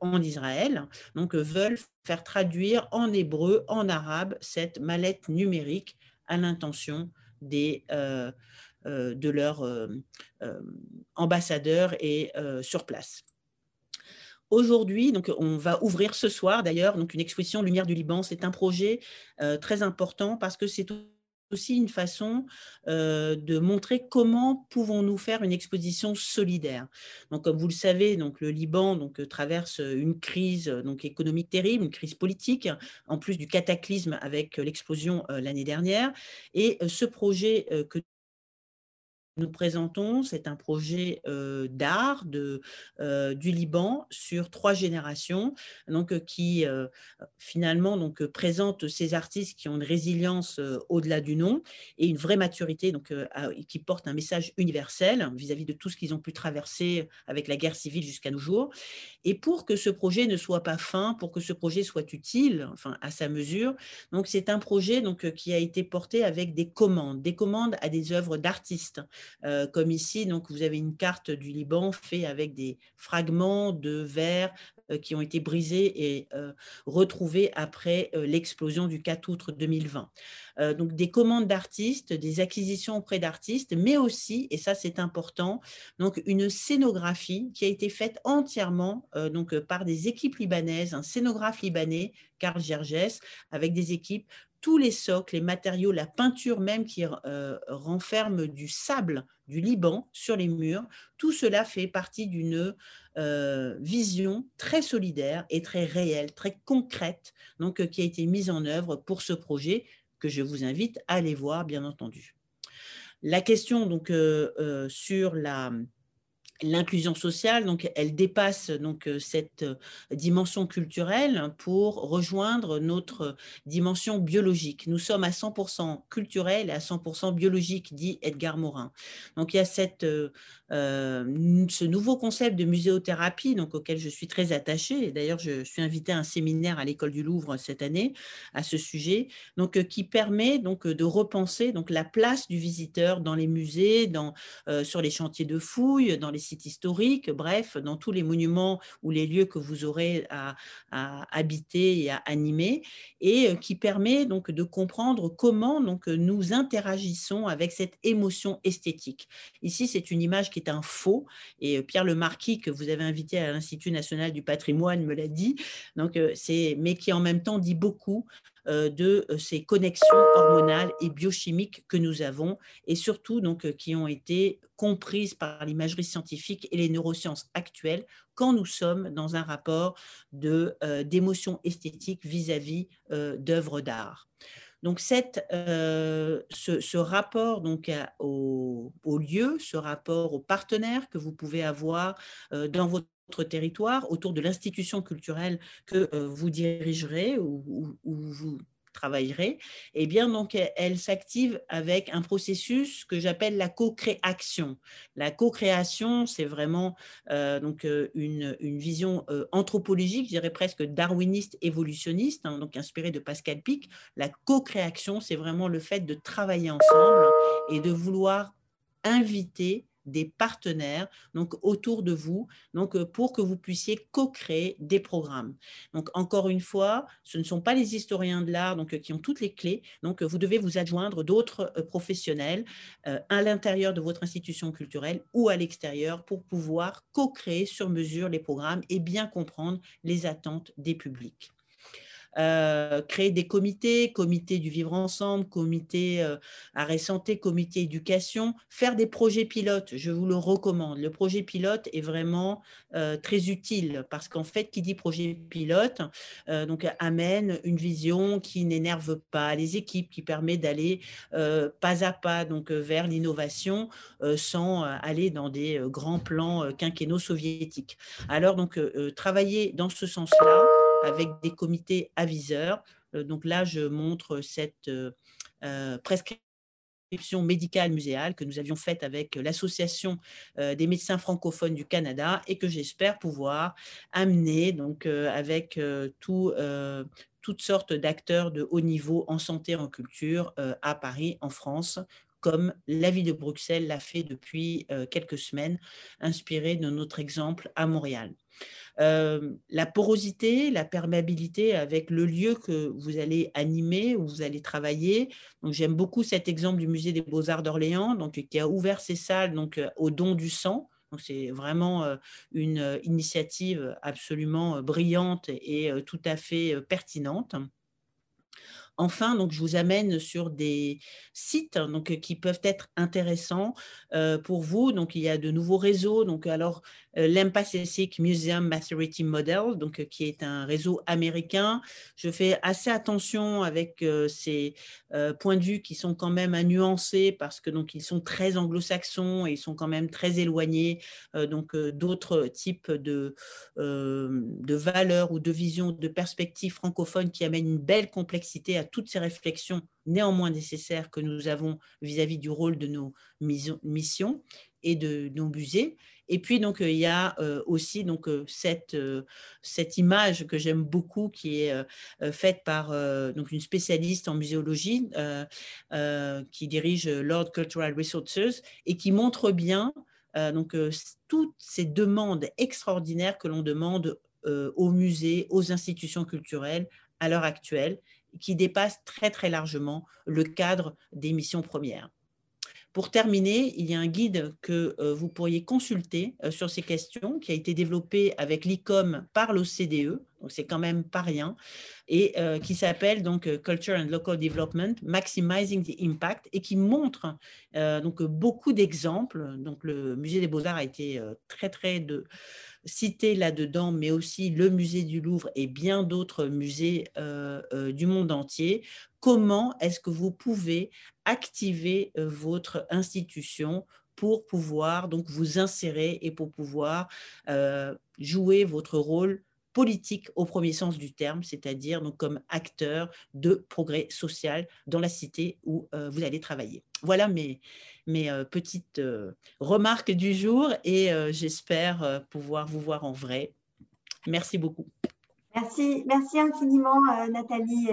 en Israël donc veulent faire traduire en hébreu, en arabe cette mallette numérique à l'intention euh, euh, de leurs euh, ambassadeurs et sur place. Aujourd'hui, donc on va ouvrir ce soir d'ailleurs une exposition Lumière du Liban. C'est un projet très important parce que c'est aussi une façon de montrer comment pouvons-nous faire une exposition solidaire. Donc, comme vous le savez, donc le Liban donc traverse une crise donc économique terrible, une crise politique, en plus du cataclysme avec l'explosion l'année dernière. Et ce projet que nous présentons, c'est un projet d'art du Liban sur trois générations, donc qui finalement présente ces artistes qui ont une résilience au-delà du nom et une vraie maturité, donc qui porte un message universel vis-à-vis de tout ce qu'ils ont pu traverser avec la guerre civile jusqu'à nos jours. Et pour que ce projet ne soit pas fin, pour que ce projet soit utile, enfin à sa mesure, donc c'est un projet donc qui a été porté avec des commandes, des commandes à des œuvres d'artistes. Euh, comme ici, donc vous avez une carte du Liban faite avec des fragments de verre euh, qui ont été brisés et euh, retrouvés après l'explosion du 4 août 2020. donc des commandes d'artistes, des acquisitions auprès d'artistes, mais aussi, et ça c'est important, donc une scénographie qui a été faite entièrement donc par des équipes libanaises, un scénographe libanais, Karl Gerges, avec des équipes tous les socles, les matériaux, la peinture même qui euh, renferme du sable du Liban sur les murs, tout cela fait partie d'une euh, vision très solidaire et très réelle, très concrète, donc euh, qui a été mise en œuvre pour ce projet que je vous invite à aller voir, bien entendu. La question donc sur la L'inclusion sociale, donc, elle dépasse donc euh, cette euh, dimension culturelle pour rejoindre notre dimension biologique. Nous sommes à 100% culturel et à 100% biologique, dit Edgar Morin. Donc il y a cette euh, euh, ce nouveau concept de muséothérapie, donc auquel je suis très attachée. D'ailleurs, je suis invitée à un séminaire à l'école du Louvre cette année à ce sujet, donc euh, qui permet donc de repenser donc la place du visiteur dans les musées, dans, euh, sur les chantiers de fouilles, dans les sites historiques, bref, dans tous les monuments ou les lieux que vous aurez à, habiter et à animer, et qui permet donc de comprendre comment donc nous interagissons avec cette émotion esthétique. Ici, c'est une image qui est un faux. Et euh, Pierre Le Marquis, que vous avez invité à l'Institut national du patrimoine, me l'a dit. Donc, euh, mais qui en même temps dit beaucoup de ces connexions hormonales et biochimiques que nous avons et surtout donc qui ont été comprises par l'imagerie scientifique et les neurosciences actuelles quand nous sommes dans un rapport d'émotion esthétique vis-à-vis d'œuvres d'art. Donc, ce, rapport donc, au, au, lieu, ce rapport aux partenaires que vous pouvez avoir dans votre territoire autour de l'institution culturelle que vous dirigerez ou, vous travaillerez, eh bien, donc, elle, s'active avec un processus que j'appelle la co-création. La co-création, c'est vraiment donc, une, une vision anthropologique, je dirais presque darwiniste, évolutionniste, hein, donc inspirée de Pascal Pic. La co-création, c'est vraiment le fait de travailler ensemble et de vouloir inviter des partenaires donc autour de vous donc euh, pour que vous puissiez co-créer des programmes. Donc encore une fois, ce ne sont pas les historiens de l'art donc euh, qui ont toutes les clés. Donc vous devez vous adjoindre d'autres euh, professionnels à l'intérieur de votre institution culturelle ou à l'extérieur pour pouvoir co-créer sur mesure les programmes et bien comprendre les attentes des publics. Euh, créer des comités, comité du vivre ensemble, comité euh, arrêt santé, comité éducation, faire des projets pilotes, je vous le recommande. Le projet pilote est vraiment euh, très utile parce qu'en fait, qui dit projet pilote, donc amène une vision qui n'énerve pas les équipes, qui permet d'aller pas à pas donc vers l'innovation sans aller dans des grands plans quinquennaux soviétiques. Alors donc travailler dans ce sens-là avec des comités aviseurs. Euh, donc là, je montre cette euh, euh, prescription médicale muséale que nous avions faite avec l'Association des médecins francophones du Canada et que j'espère pouvoir amener avec tout, toutes sortes d'acteurs de haut niveau en santé, en culture à Paris, en France, comme la ville de Bruxelles l'a fait depuis quelques semaines, inspiré de notre exemple à Montréal la porosité, la perméabilité avec le lieu que vous allez animer, où vous allez travailler. Donc, j'aime beaucoup cet exemple du musée des Beaux-Arts d'Orléans, donc, qui a ouvert ses salles donc, au don du sang. Donc, c'est vraiment une initiative absolument brillante et tout à fait pertinente. Enfin, donc, je vous amène sur des sites hein, donc, qui peuvent être intéressants pour vous. Donc, il y a de nouveaux réseaux. Donc, alors, l'Empathetic Museum Maturity Model, donc, qui est un réseau américain. Je fais assez attention avec ces points de vue qui sont quand même à nuancer parce que donc, ils sont très anglo-saxons et ils sont quand même très éloignés donc, d'autres types de, de valeurs ou de visions, de perspectives francophones qui amènent une belle complexité à toutes ces réflexions néanmoins nécessaires que nous avons vis-à-vis du rôle de nos missions et de nos musées. Et puis, donc, il y a euh, aussi donc, euh, cette, euh, cette image que j'aime beaucoup qui est faite par donc, une spécialiste en muséologie qui dirige Lord Cultural Resources et qui montre bien donc, toutes ces demandes extraordinaires que l'on demande aux musées, aux institutions culturelles à l'heure actuelle qui dépasse très très largement le cadre des missions premières. Pour terminer, il y a un guide que euh, vous pourriez consulter euh, sur ces questions qui a été développé avec l'ICOM par l'OCDE, donc c'est quand même pas rien, et euh, qui s'appelle donc Culture and Local Development, Maximizing the Impact, et qui montre donc beaucoup d'exemples. Donc le Musée des Beaux-Arts a été très très cité là-dedans, mais aussi le musée du Louvre et bien d'autres musées du monde entier. Comment est-ce que vous pouvez activer euh, votre institution pour pouvoir donc vous insérer et pour pouvoir jouer votre rôle politique au premier sens du terme, c'est-à-dire donc comme acteur de progrès social dans la cité où vous allez travailler. Voilà mes, mes petites remarques du jour et j'espère pouvoir vous voir en vrai. Merci beaucoup. Merci, merci infiniment Nathalie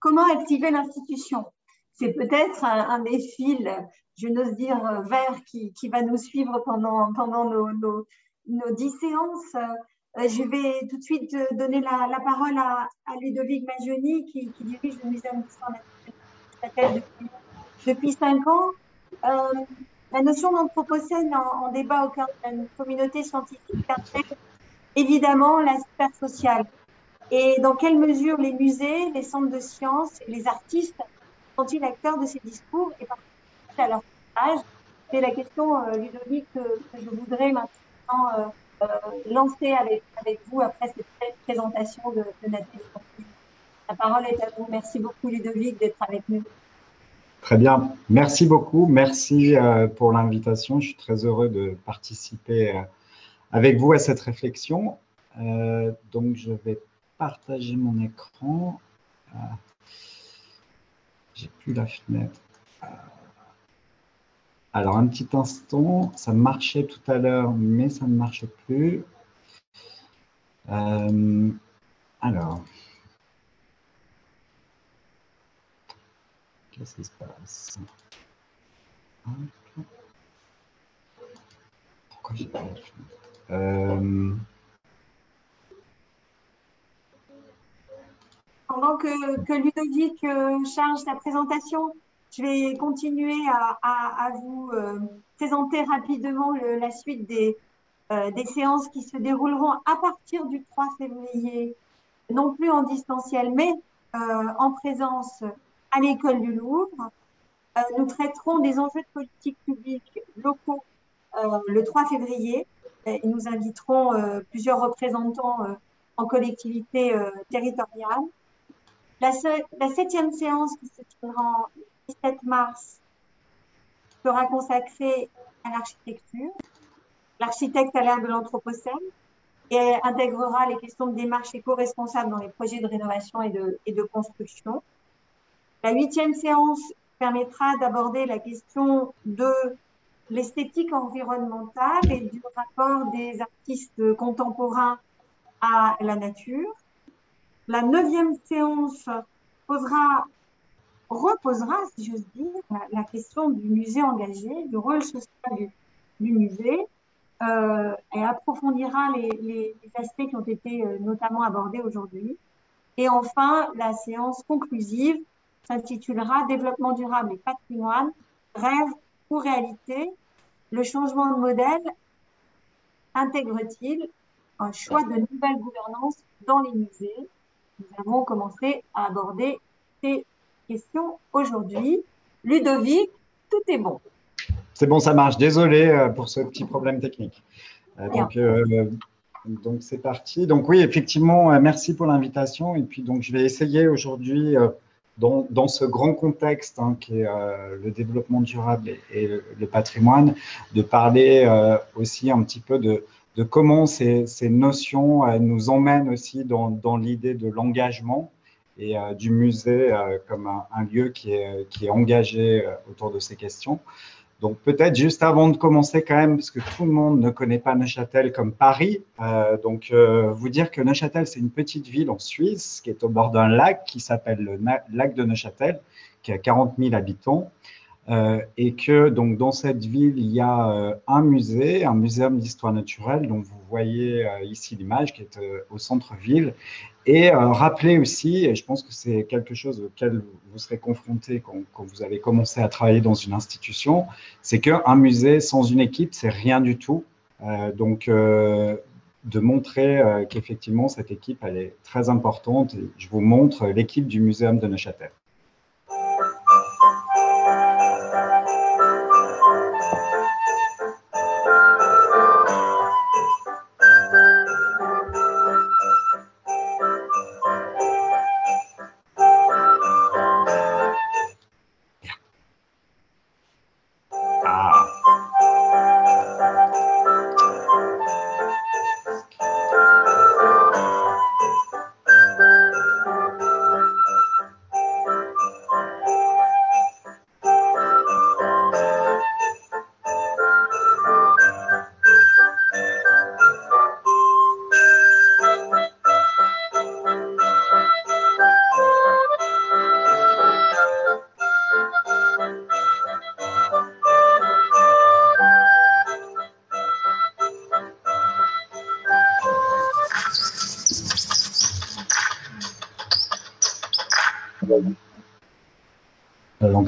Comment activer l'institution? C'est peut-être un, des fils, je n'ose dire vert, qui, va nous suivre pendant, nos, dix séances. je vais tout de suite donner la, parole à, Ludovic Magioni qui, dirige le Musée d'histoire naturelle depuis cinq ans. Euh, la notion d'anthropocène en, débat au cœur d'une communauté scientifique évidemment la sphère sociale. Et dans quelle mesure les musées, les centres de sciences les artistes sont-ils acteurs de ces discours et participent à leur âge C'est la question, euh, Ludovic, que, je voudrais maintenant euh, euh, lancer avec, vous après cette présentation de, de Nathalie. La parole est à vous. Merci beaucoup, Ludovic, d'être avec nous. Très bien. Merci beaucoup. Merci pour l'invitation. Je suis très heureux de participer avec vous à cette réflexion. Donc, je vais partager mon écran. J'ai plus la fenêtre. Alors, un petit instant. Ça marchait tout à l'heure, mais ça ne marche plus. alors. Qu'est-ce qui se passe? Pourquoi j'ai pas euh... Pendant que, Ludovic euh, charge sa présentation, je vais continuer à, vous euh, présenter rapidement la suite des, euh, des séances qui se dérouleront à partir du 3 février, non plus en distanciel, mais en présence à l'école du Louvre. Nous traiterons des enjeux de politique publique locaux le 3 février et nous inviterons plusieurs représentants en collectivité territoriale. La, septième séance qui se tiendra le 17 mars sera consacrée à l'architecture. L'architecte à l'ère de l'Anthropocène et intégrera les questions de démarche éco-responsable dans les projets de rénovation et de, et de construction. La huitième séance permettra d'aborder la question de l'esthétique environnementale et du rapport des artistes contemporains à la nature. La neuvième séance posera, reposera, si j'ose dire, la, question du musée engagé, du rôle social du, musée, euh, et approfondira les, les, aspects qui ont été euh, notamment abordés aujourd'hui. Et enfin, la séance conclusive s'intitulera Développement durable et patrimoine, rêve ou réalité Le changement de modèle intègre-t-il un choix de nouvelle gouvernance dans les musées? Nous avons commencé à aborder ces questions aujourd'hui. Ludovic, tout est bon. C'est bon, ça marche. Désolé euh, pour ce petit problème technique. Euh, donc, euh, donc c'est parti. Donc oui, effectivement, merci pour l'invitation. Et puis donc je vais essayer aujourd'hui dans, ce grand contexte hein, qui est euh, le développement durable et, le, patrimoine, de parler aussi un petit peu de, comment ces, notions euh, nous emmènent aussi dans, l'idée de l'engagement et du musée comme un, lieu qui est, engagé autour de ces questions. Donc peut-être juste avant de commencer quand même, parce que tout le monde ne connaît pas Neuchâtel comme Paris, euh, donc euh, vous dire que Neuchâtel, c'est une petite ville en Suisse qui est au bord d'un lac qui s'appelle le lac de Neuchâtel, qui a 40 000 habitants. Euh, et que donc dans cette ville, il y a euh, un musée, un muséum d'histoire naturelle dont vous voyez euh, ici l'image qui est au centre-ville. Et rappeler aussi, et je pense que c'est quelque chose auquel vous serez confronté quand, vous allez commencer à travailler dans une institution, c'est qu'un musée sans une équipe, c'est rien du tout. donc de montrer qu'effectivement cette équipe elle est très importante. Je vous montre l'équipe du muséum de Neuchâtel.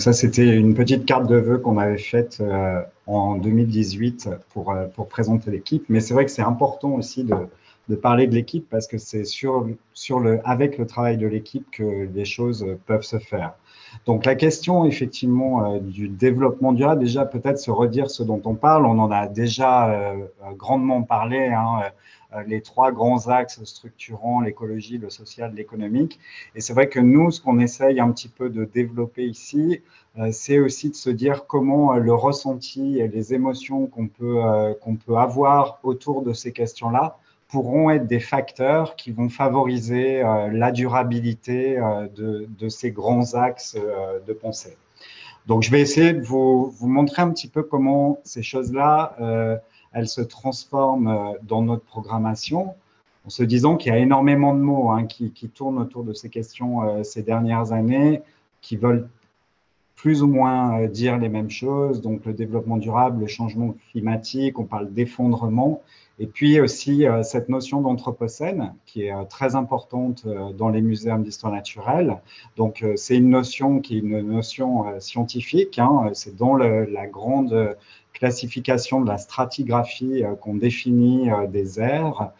Ça, c'était une petite carte de vœux qu'on avait faite euh, en 2018 pour, euh, pour présenter l'équipe. Mais c'est vrai que c'est important aussi de, de parler de l'équipe parce que c'est sur, sur le, avec le travail de l'équipe que les choses peuvent se faire. Donc la question effectivement euh, du développement durable, déjà peut-être se redire ce dont on parle, on en a déjà euh, grandement parlé, hein, euh, les trois grands axes structurants, l'écologie, le social, l'économique. Et c'est vrai que nous, ce qu'on essaye un petit peu de développer ici, c'est aussi de se dire comment le ressenti et les émotions qu'on peut, qu'on peut avoir autour de ces questions-là pourront être des facteurs qui vont favoriser euh, la durabilité euh, de, ces grands axes euh, de pensée. Donc, je vais essayer de vous, montrer un petit peu comment ces choses-là, elles se transforment dans notre programmation, en se disant qu'il y a énormément de mots hein, qui, tournent autour de ces questions ces dernières années, qui veulent plus ou moins dire les mêmes choses. Donc, le développement durable, le changement climatique, on parle d'effondrement. Et puis aussi euh, cette notion d'anthropocène qui est euh, très importante euh, dans les muséums d'histoire naturelle. Donc c'est une notion qui est une notion scientifique. Hein, c'est dans la grande classification de la stratigraphie qu'on définit des aires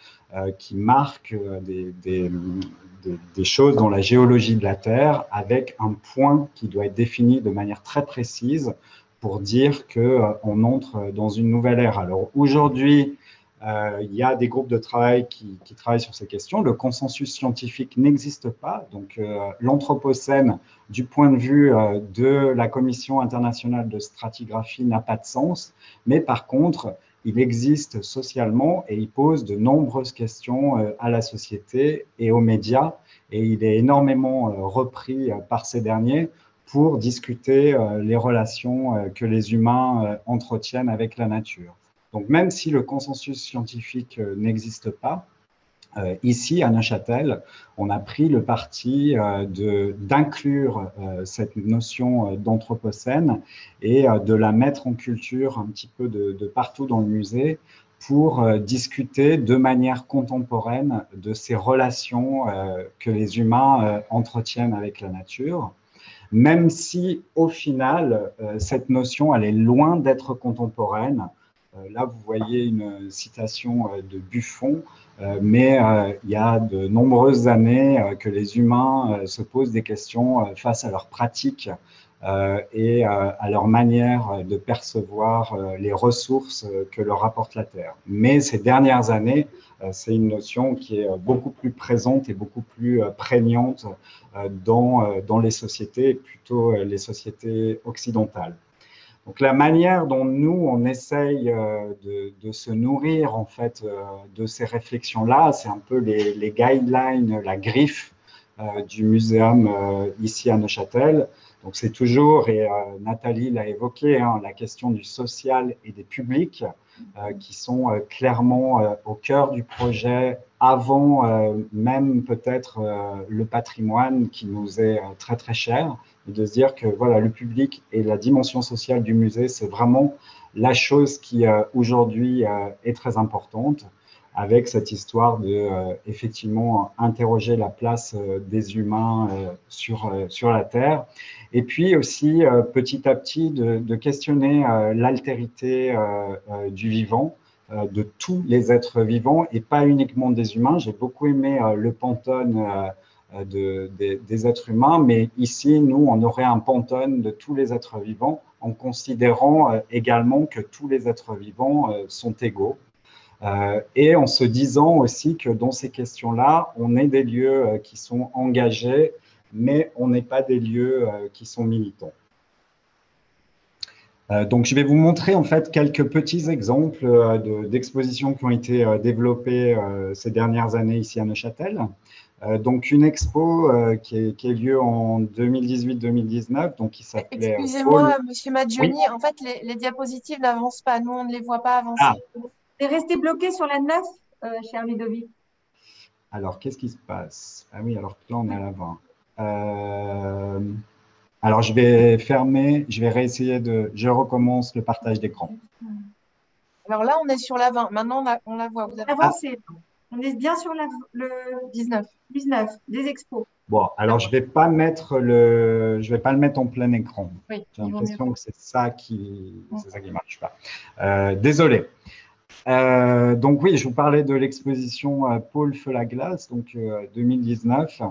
qui marquent des, des, choses dans la géologie de la Terre avec un point qui doit être défini de manière très précise pour dire qu'on entre dans une nouvelle ère. Alors aujourd'hui, il y a des groupes de travail qui, travaillent sur ces questions. Le consensus scientifique n'existe pas. Donc, euh, l'Anthropocène, du point de vue euh, de la Commission internationale de stratigraphie, n'a pas de sens. Mais par contre, il existe socialement et il pose de nombreuses questions à la société et aux médias. Et il est énormément repris par ces derniers pour discuter les relations que les humains entretiennent avec la nature. Donc, même si le consensus scientifique euh, n'existe pas, euh, ici, à Neuchâtel, on a pris le parti euh, d'inclure cette notion d'anthropocène et de la mettre en culture un petit peu de, partout dans le musée pour discuter de manière contemporaine de ces relations que les humains entretiennent avec la nature, même si au final, cette notion, elle est loin d'être contemporaine. Euh, là, vous voyez une citation euh, de Buffon, euh, mais il y a de nombreuses années que les humains se posent des questions face à leurs pratiques et à leur manière de percevoir les ressources que leur apporte la Terre. Mais ces dernières années, c'est une notion qui est beaucoup plus présente et beaucoup plus prégnante dans, dans les sociétés, plutôt les sociétés occidentales. Donc la manière dont nous, on essaye euh, de, se nourrir en fait euh, de ces réflexions-là, c'est un peu les, guidelines, la griffe euh, du muséum ici à Neuchâtel. Donc c'est toujours, et Nathalie l'a évoqué, hein, la question du social et des publics qui sont clairement au cœur du projet avant même peut-être le patrimoine qui nous est très très cher de se dire que voilà, le public et la dimension sociale du musée, c'est vraiment la chose qui euh, aujourd'hui euh, est très importante avec cette histoire de euh, effectivement interroger la place des humains sur, sur la Terre et puis aussi petit à petit de, questionner l'altérité du vivant de tous les êtres vivants et pas uniquement des humains. J'ai beaucoup aimé le Pantone de, des êtres humains, mais ici, nous, on aurait un pantone de tous les êtres vivants en considérant euh, également que tous les êtres vivants euh, sont égaux. et en se disant aussi que dans ces questions-là, on est des lieux qui sont engagés, mais on n'est pas des lieux qui sont militants. Donc, je vais vous montrer en fait quelques petits exemples d'expositions qui ont été développées ces dernières années ici à Neuchâtel. Euh, donc une expo euh, qui, est, qui, a lieu en 2018-2019, donc qui s'appelait. Euh, Excusez-moi, Monsieur Maggioni, en fait les, diapositives n'avancent pas, nous on ne les voit pas avancer. Ah. C'est resté bloqué sur la 9, cher Ludovic. Alors qu'est-ce qui se passe? Ah oui, alors là on est à l'avant. alors je vais fermer, je vais réessayer de. Je recommence le partage d'écran. Alors là on est sur l'avant, maintenant on la, voit. Vous avez... Avancé. On est bien sur le 19. 19, des expos. Bon, alors je vais pas mettre le, je vais pas le mettre en plein écran. J'ai l'impression que c'est ça qui, c'est ça qui marche pas. Euh, désolé. donc oui, je vous parlais de l'exposition Paul Feu la glace, donc 2019.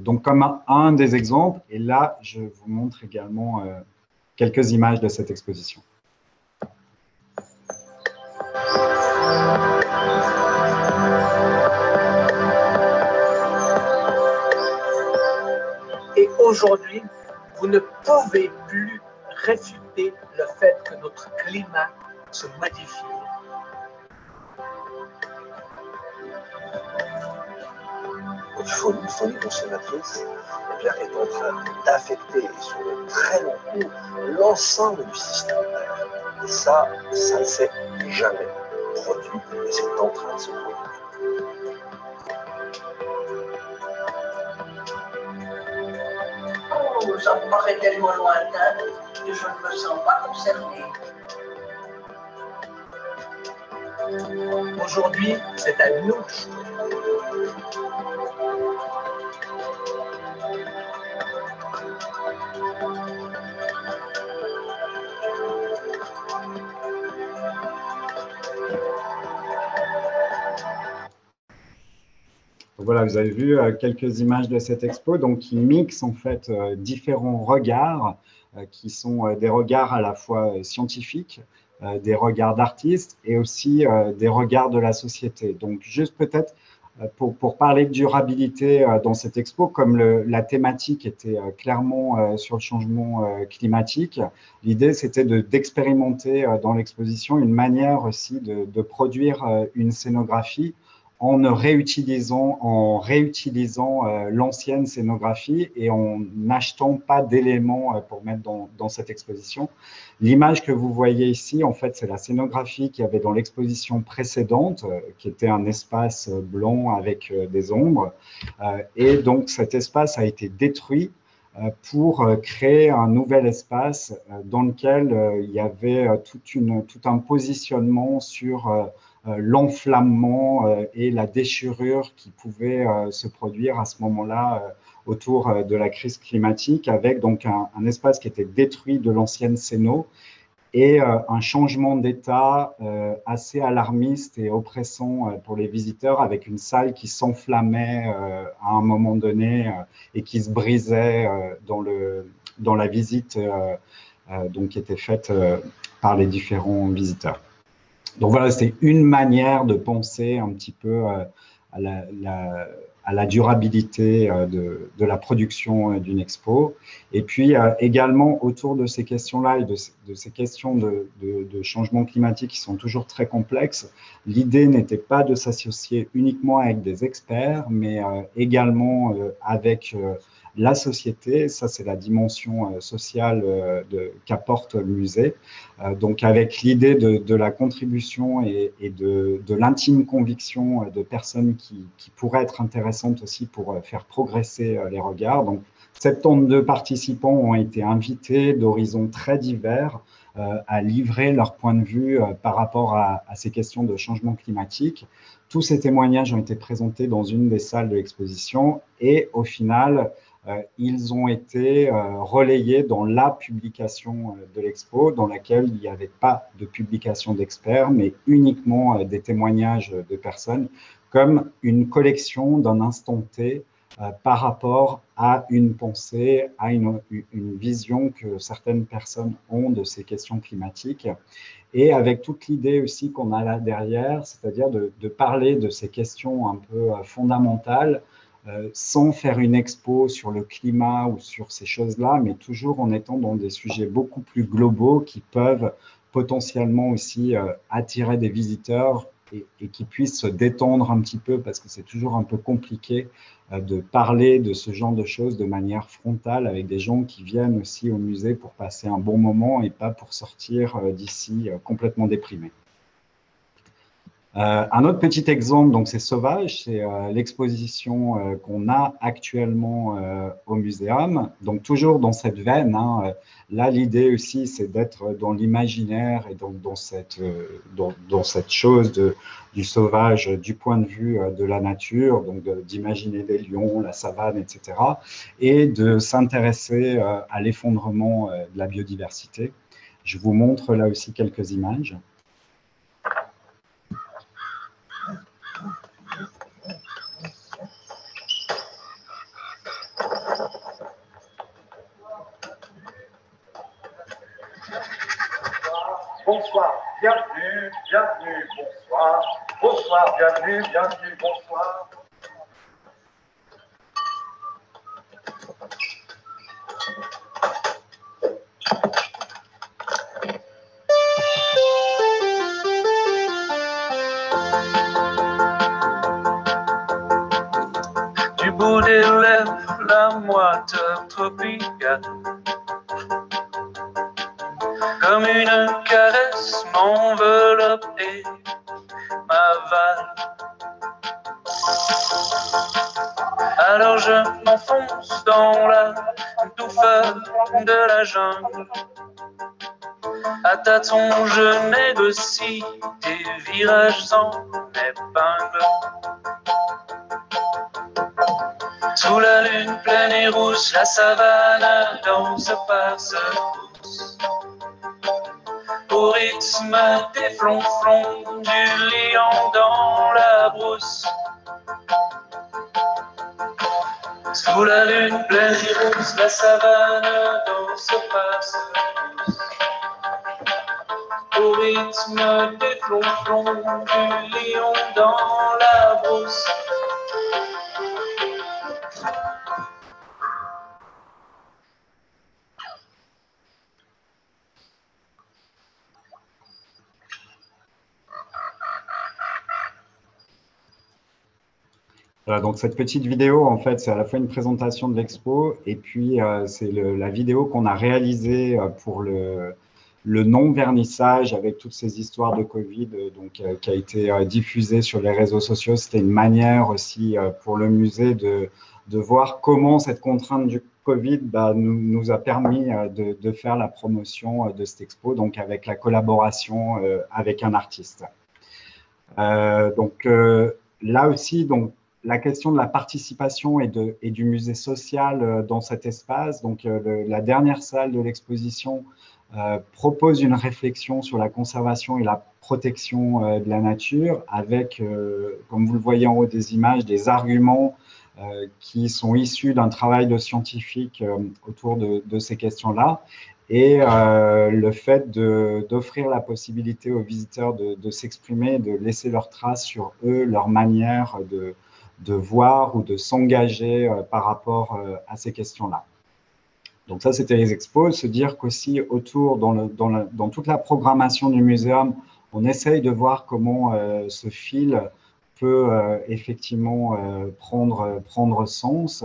donc comme un, des exemples, et là, je vous montre également quelques images de cette exposition. Aujourd'hui, vous ne pouvez plus réfuter le fait que notre climat se modifie. Une folie, consommatrice eh est en train d'affecter sur le très long cours l'ensemble du système Et ça, ça ne s'est jamais produit et c'est en train de se produire. Ça me paraît tellement lointain que je ne me sens pas concernée. Aujourd'hui, c'est à nous Voilà, vous avez vu euh, quelques images de cette expo, donc qui mixe en fait euh, différents regards, euh, qui sont des regards à la fois scientifiques, des regards d'artistes et aussi des regards de la société. Donc juste peut-être pour, parler de durabilité dans cette expo, comme la thématique était clairement sur le changement climatique, l'idée c'était d'expérimenter dans l'exposition une manière aussi de produire une scénographie en réutilisant, en réutilisant euh, l'ancienne scénographie et en n'achetant pas d'éléments euh, pour mettre dans, cette exposition. L'image que vous voyez ici, en fait, c'est la scénographie qu'il y avait dans l'exposition précédente, euh, qui était un espace blanc avec des ombres. et donc, cet espace a été détruit pour créer un nouvel espace dans lequel il y avait toute une, tout un positionnement sur l'enflammement euh, et la déchirure qui pouvait euh, se produire à ce moment-là autour de la crise climatique, avec donc un, espace qui était détruit de l'ancienne Céno et un changement d'état assez alarmiste et oppressant pour les visiteurs, avec une salle qui s'enflammait à un moment donné et qui se brisait dans, le, dans la visite donc, qui était faite par les différents visiteurs. Donc voilà, c'est une manière de penser un petit peu euh, à la, durabilité euh, de, la production euh, d'une expo. Et puis également autour de ces questions-là et de, ces questions de, changement climatique qui sont toujours très complexes, l'idée n'était pas de s'associer uniquement avec des experts, mais également avec la société, ça c'est la dimension euh, sociale euh, qu'apporte le musée. Euh, donc avec l'idée de, la contribution et, de, l'intime conviction de personnes qui, pourraient être intéressantes aussi pour faire progresser les regards. Donc 72 participants ont été invités d'horizons très divers à livrer leur point de vue par rapport à, ces questions de changement climatique. Tous ces témoignages ont été présentés dans une des salles de l'exposition et au final, ils ont été euh, relayés dans la publication euh, de l'expo, dans laquelle il n'y avait pas de publication d'experts, mais uniquement des témoignages de personnes, comme une collection d'un instant T par rapport à une pensée, à une, vision que certaines personnes ont de ces questions climatiques. Et avec toute l'idée aussi qu'on a là derrière, c'est-à-dire de, parler de ces questions un peu fondamentales euh, sans faire une expo sur le climat ou sur ces choses-là, mais toujours en étant dans des sujets beaucoup plus globaux qui peuvent potentiellement aussi euh, attirer des visiteurs et, qui puissent se détendre un petit peu parce que c'est toujours un peu compliqué euh, de parler de ce genre de choses de manière frontale avec des gens qui viennent aussi au musée pour passer un bon moment et pas pour sortir d'ici complètement déprimés. Euh, un autre petit exemple, donc c'est Sauvage, c'est euh, l'exposition euh, qu'on a actuellement au muséum. Donc toujours dans cette veine, hein, là l'idée aussi c'est d'être dans l'imaginaire et donc dans cette, dans, cette chose du sauvage du point de vue de la nature, donc d'imaginer des lions, la savane, etc. Et de s'intéresser à l'effondrement de la biodiversité. Je vous montre là aussi quelques images. bonsoir, bienvenue, bienvenue, bonsoir, bonsoir, bienvenue, bienvenue, bonsoir. Du bout des lèvres, la moiteur tropicale comme une caresse m'enveloppe et m'avale. Alors je m'enfonce dans la douceur de la jungle. À tâtons, je négocie des virages en épingle. Sous la lune pleine et rouge, la savane danse par secousse au rythme des flonflons du lion dans la brousse. Sous la lune pleine et rousse, la savane danse secousse au rythme des flonflons du lion dans Donc cette petite vidéo, en fait, c'est à la fois une présentation de l'expo et puis euh, c'est la vidéo qu'on a réalisée euh, pour le, non-vernissage avec toutes ces histoires de Covid, euh, donc, qui a été euh, diffusée sur les réseaux sociaux. C'était une manière aussi pour le musée de, de voir comment cette contrainte du Covid bah, nous, nous, a permis de, de, faire la promotion de cette expo, donc avec la collaboration avec un artiste. donc là aussi, donc la question de la participation et, du musée social dans cet espace. Donc, le, la dernière salle de l'exposition euh, propose une réflexion sur la conservation et la protection euh, de la nature avec, euh, comme vous le voyez en haut des images, des arguments qui sont issus d'un travail de scientifiques autour de, ces questions-là et euh, le fait d'offrir la possibilité aux visiteurs de, de s'exprimer, de laisser leurs traces sur eux, leur manière de, de voir ou de s'engager euh, par rapport euh, à ces questions-là. Donc ça, c'était les expos. Se dire qu'aussi autour, dans, le, dans, toute la programmation du muséum, on essaye de voir comment euh, ce fil peut euh, effectivement euh, prendre, prendre sens.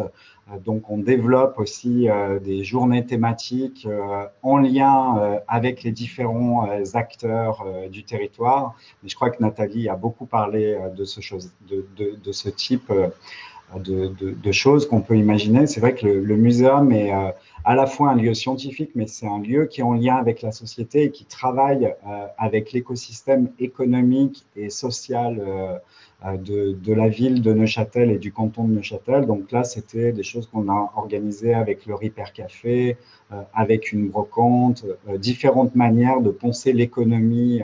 Donc, on développe aussi des journées thématiques en lien avec les différents acteurs du territoire. Et je crois que Nathalie a beaucoup parlé de ce, chose, de, de, ce type de, de choses qu'on peut imaginer. C'est vrai que le, le muséum est à la fois un lieu scientifique, mais c'est un lieu qui est en lien avec la société et qui travaille euh, avec l'écosystème économique et social euh, de, de, la ville de Neuchâtel et du canton de Neuchâtel. Donc là, c'était des choses qu'on a organisées avec le Ripper Café, euh, avec une brocante, différentes manières de penser l'économie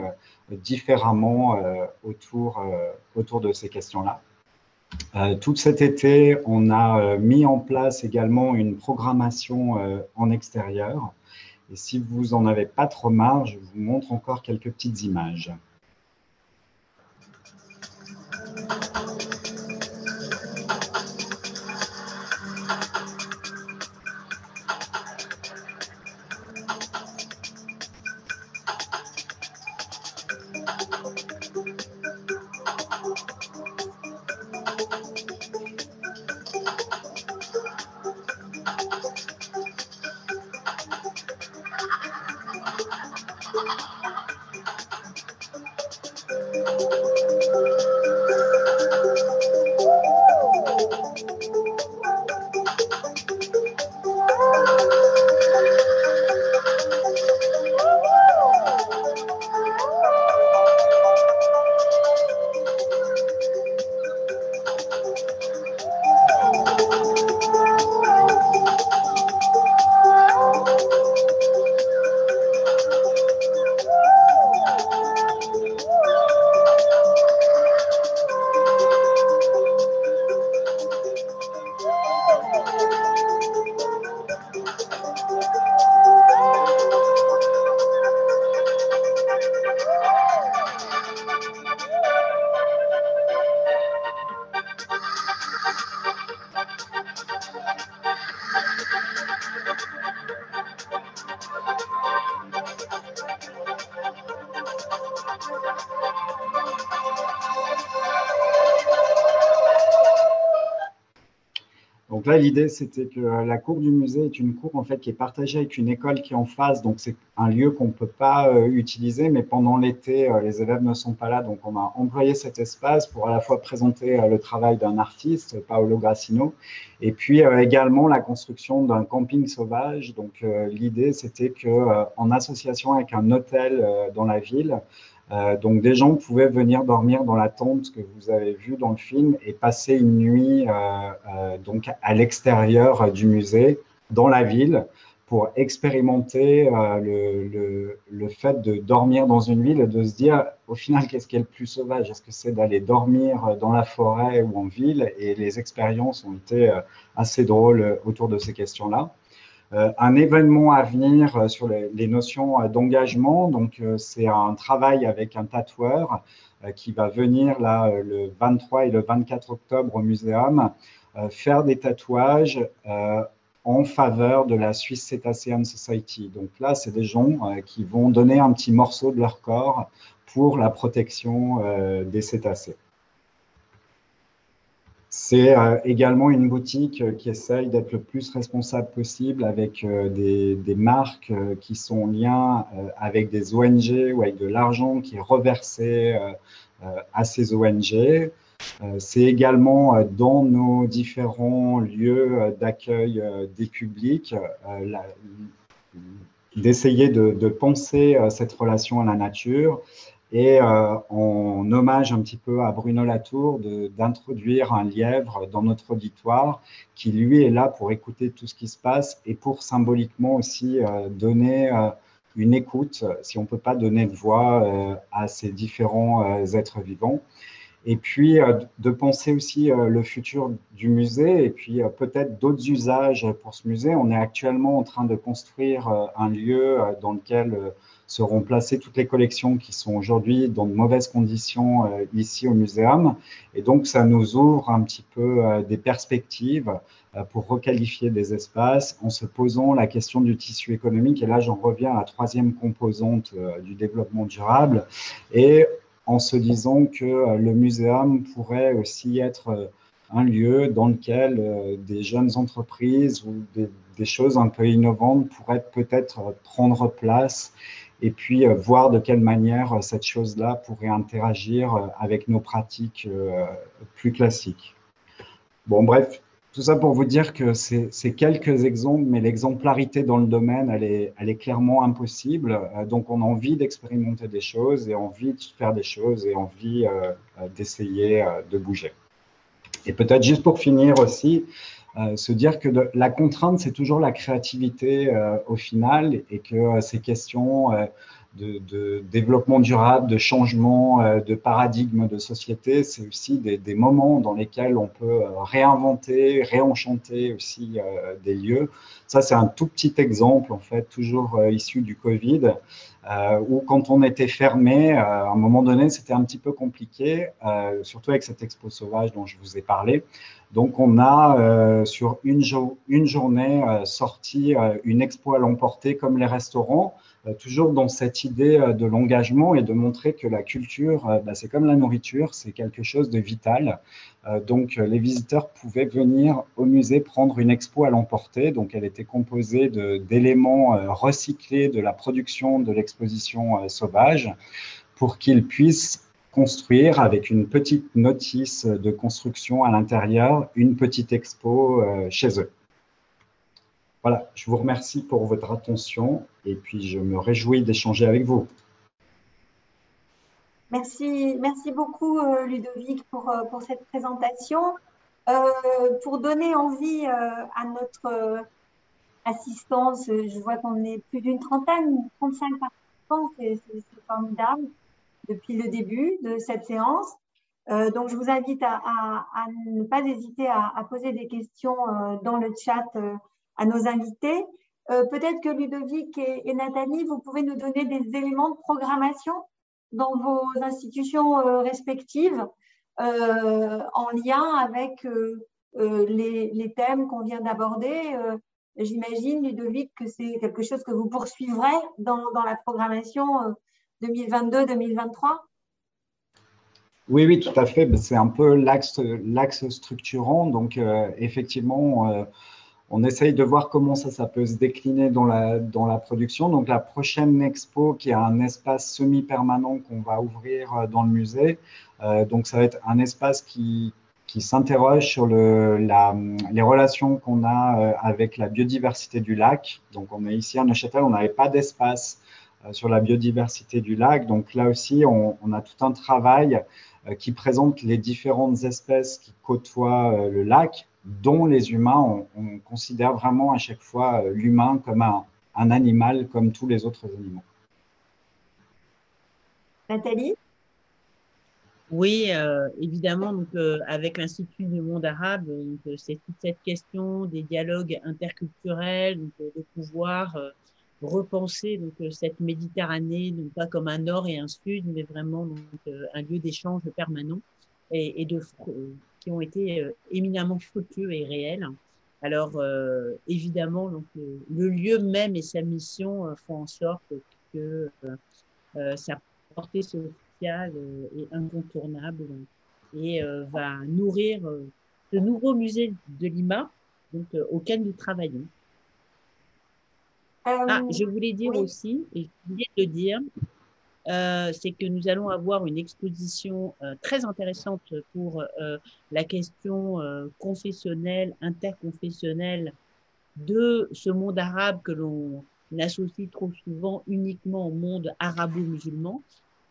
différemment autour, autour de ces questions-là. Euh, tout cet été, on a euh, mis en place également une programmation euh, en extérieur. Et si vous en avez pas trop marre, je vous montre encore quelques petites images. Thank you. L'idée, c'était que la cour du musée est une cour en fait qui est partagée avec une école qui est en face. Donc c'est un lieu qu'on ne peut pas euh, utiliser, mais pendant l'été, euh, les élèves ne sont pas là. Donc on a employé cet espace pour à la fois présenter le travail d'un artiste, Paolo Grassino, et puis également la construction d'un camping sauvage. Donc l'idée, c'était que en association avec un hôtel dans la ville, euh, donc des gens pouvaient venir dormir dans la tente que vous avez vue dans le film et passer une nuit euh, euh, donc à l'extérieur du musée, dans la ville, pour expérimenter le, fait de dormir dans une ville et de se dire au final qu'est-ce qui est le plus sauvage? Est-ce que c'est d'aller dormir dans la forêt ou en ville? Et les expériences ont été assez drôles autour de ces questions-là. Euh, un événement à venir euh, sur les, notions euh, d'engagement. Donc, c'est un travail avec un tatoueur qui va venir là le 23 et le 24 octobre au muséum faire des tatouages en faveur de la Swiss Cetacean Society. Donc là, c'est des gens qui vont donner un petit morceau de leur corps pour la protection des cétacés. C'est euh, également une boutique euh, qui essaye d'être le plus responsable possible avec euh, des, marques qui sont en lien avec des ONG ou avec de l'argent qui est reversé à ces ONG. C'est également dans nos différents lieux d'accueil des publics d'essayer de, de, penser cette relation à la nature et euh, en hommage un petit peu à Bruno Latour d'introduire un lièvre dans notre auditoire qui lui est là pour écouter tout ce qui se passe et pour symboliquement aussi euh, donner euh, une écoute, si on ne peut pas donner de voix à ces différents êtres vivants. Et puis de penser aussi le futur du musée et puis peut-être d'autres usages pour ce musée. On est actuellement en train de construire un lieu dans lequel seront placées toutes les collections qui sont aujourd'hui dans de mauvaises conditions euh, ici au muséum. Et donc, ça nous ouvre un petit peu euh, des perspectives euh, pour requalifier des espaces en se posant la question du tissu économique. Et là, j'en reviens à la troisième composante du développement durable. Et en se disant que le muséum pourrait aussi être un lieu dans lequel des jeunes entreprises ou des, des, choses un peu innovantes pourraient peut-être prendre place et puis euh, voir de quelle manière euh, cette chose-là pourrait interagir euh, avec nos pratiques plus classiques. Bon, bref, tout ça pour vous dire que c'est quelques exemples, mais l'exemplarité dans le domaine, elle est, clairement impossible. Donc, on a envie d'expérimenter des choses et envie de faire des choses et envie d'essayer de bouger. Et peut-être juste pour finir aussi, euh, se dire que la contrainte, c'est toujours la créativité euh, au final et que euh, ces questions de, développement durable, de changement de paradigme de société, c'est aussi des, moments dans lesquels on peut réinventer, réenchanter aussi des lieux. Ça, c'est un tout petit exemple, en fait, toujours issu du Covid, où quand on était fermé, à un moment donné, c'était un petit peu compliqué, surtout avec cette expo sauvage dont je vous ai parlé. Donc, on a euh, sur une, une journée euh, sorti euh, une expo à l'emporter comme les restaurants, toujours dans cette idée de l'engagement et de montrer que la culture, bah, c'est comme la nourriture, c'est quelque chose de vital. donc, les visiteurs pouvaient venir au musée prendre une expo à l'emporter. Donc, elle était composée d'éléments recyclés de la production de l'exposition sauvage pour qu'ils puissent construire avec une petite notice de construction à l'intérieur une petite expo euh, chez eux. Voilà, je vous remercie pour votre attention et puis je me réjouis d'échanger avec vous. Merci, merci beaucoup euh, Ludovic pour, euh, pour cette présentation. pour donner envie à notre assistance, je vois qu'on est plus d'une trentaine, 35 participants, c'est formidable depuis le début de cette séance. Euh, donc, je vous invite à, ne pas hésiter à, poser des questions euh, dans le chat euh, à nos invités. Peut-être que Ludovic et, Nathalie, vous pouvez nous donner des éléments de programmation dans vos institutions respectives en lien avec les, thèmes qu'on vient d'aborder. J'imagine, Ludovic, que c'est quelque chose que vous poursuivrez dans, la programmation 2022-2023 Oui, oui, tout à fait. Ben, c'est un peu l'axe structurant. Donc, euh, effectivement, euh, on essaye de voir comment ça, ça peut se décliner dans la, dans la production. Donc, la prochaine expo, qui est un espace semi-permanent qu'on va ouvrir euh, dans le musée, donc ça va être un espace qui, qui s'interroge sur le, la, les relations qu'on a avec la biodiversité du lac. Donc, on est ici à Neuchâtel, on n'avait pas d'espace sur la biodiversité du lac. Donc là aussi, on, a tout un travail euh, qui présente les différentes espèces qui côtoient euh, le lac, dont les humains. On, considère vraiment à chaque fois euh, l'humain comme un, animal comme tous les autres animaux. Nathalie? Oui, évidemment, donc, avec l'Institut du monde arabe, c'est toute cette question des dialogues interculturels, de pouvoir repenser donc euh, cette Méditerranée non pas comme un nord et un sud, mais vraiment donc, euh, un lieu d'échange permanent et, et de euh, qui ont été éminemment fructueux et réels. Alors évidemment, donc le, lieu même et sa mission font en sorte que sa portée sociale est incontournable et va nourrir ce nouveau musée de Lima donc, auquel nous travaillons. Ah, je voulais dire aussi, et je voulais le dire, euh, c'est que nous allons avoir une exposition euh, très intéressante pour euh, la question confessionnelle, interconfessionnelle de ce monde arabe que l'on associe trop souvent uniquement au monde arabo-musulman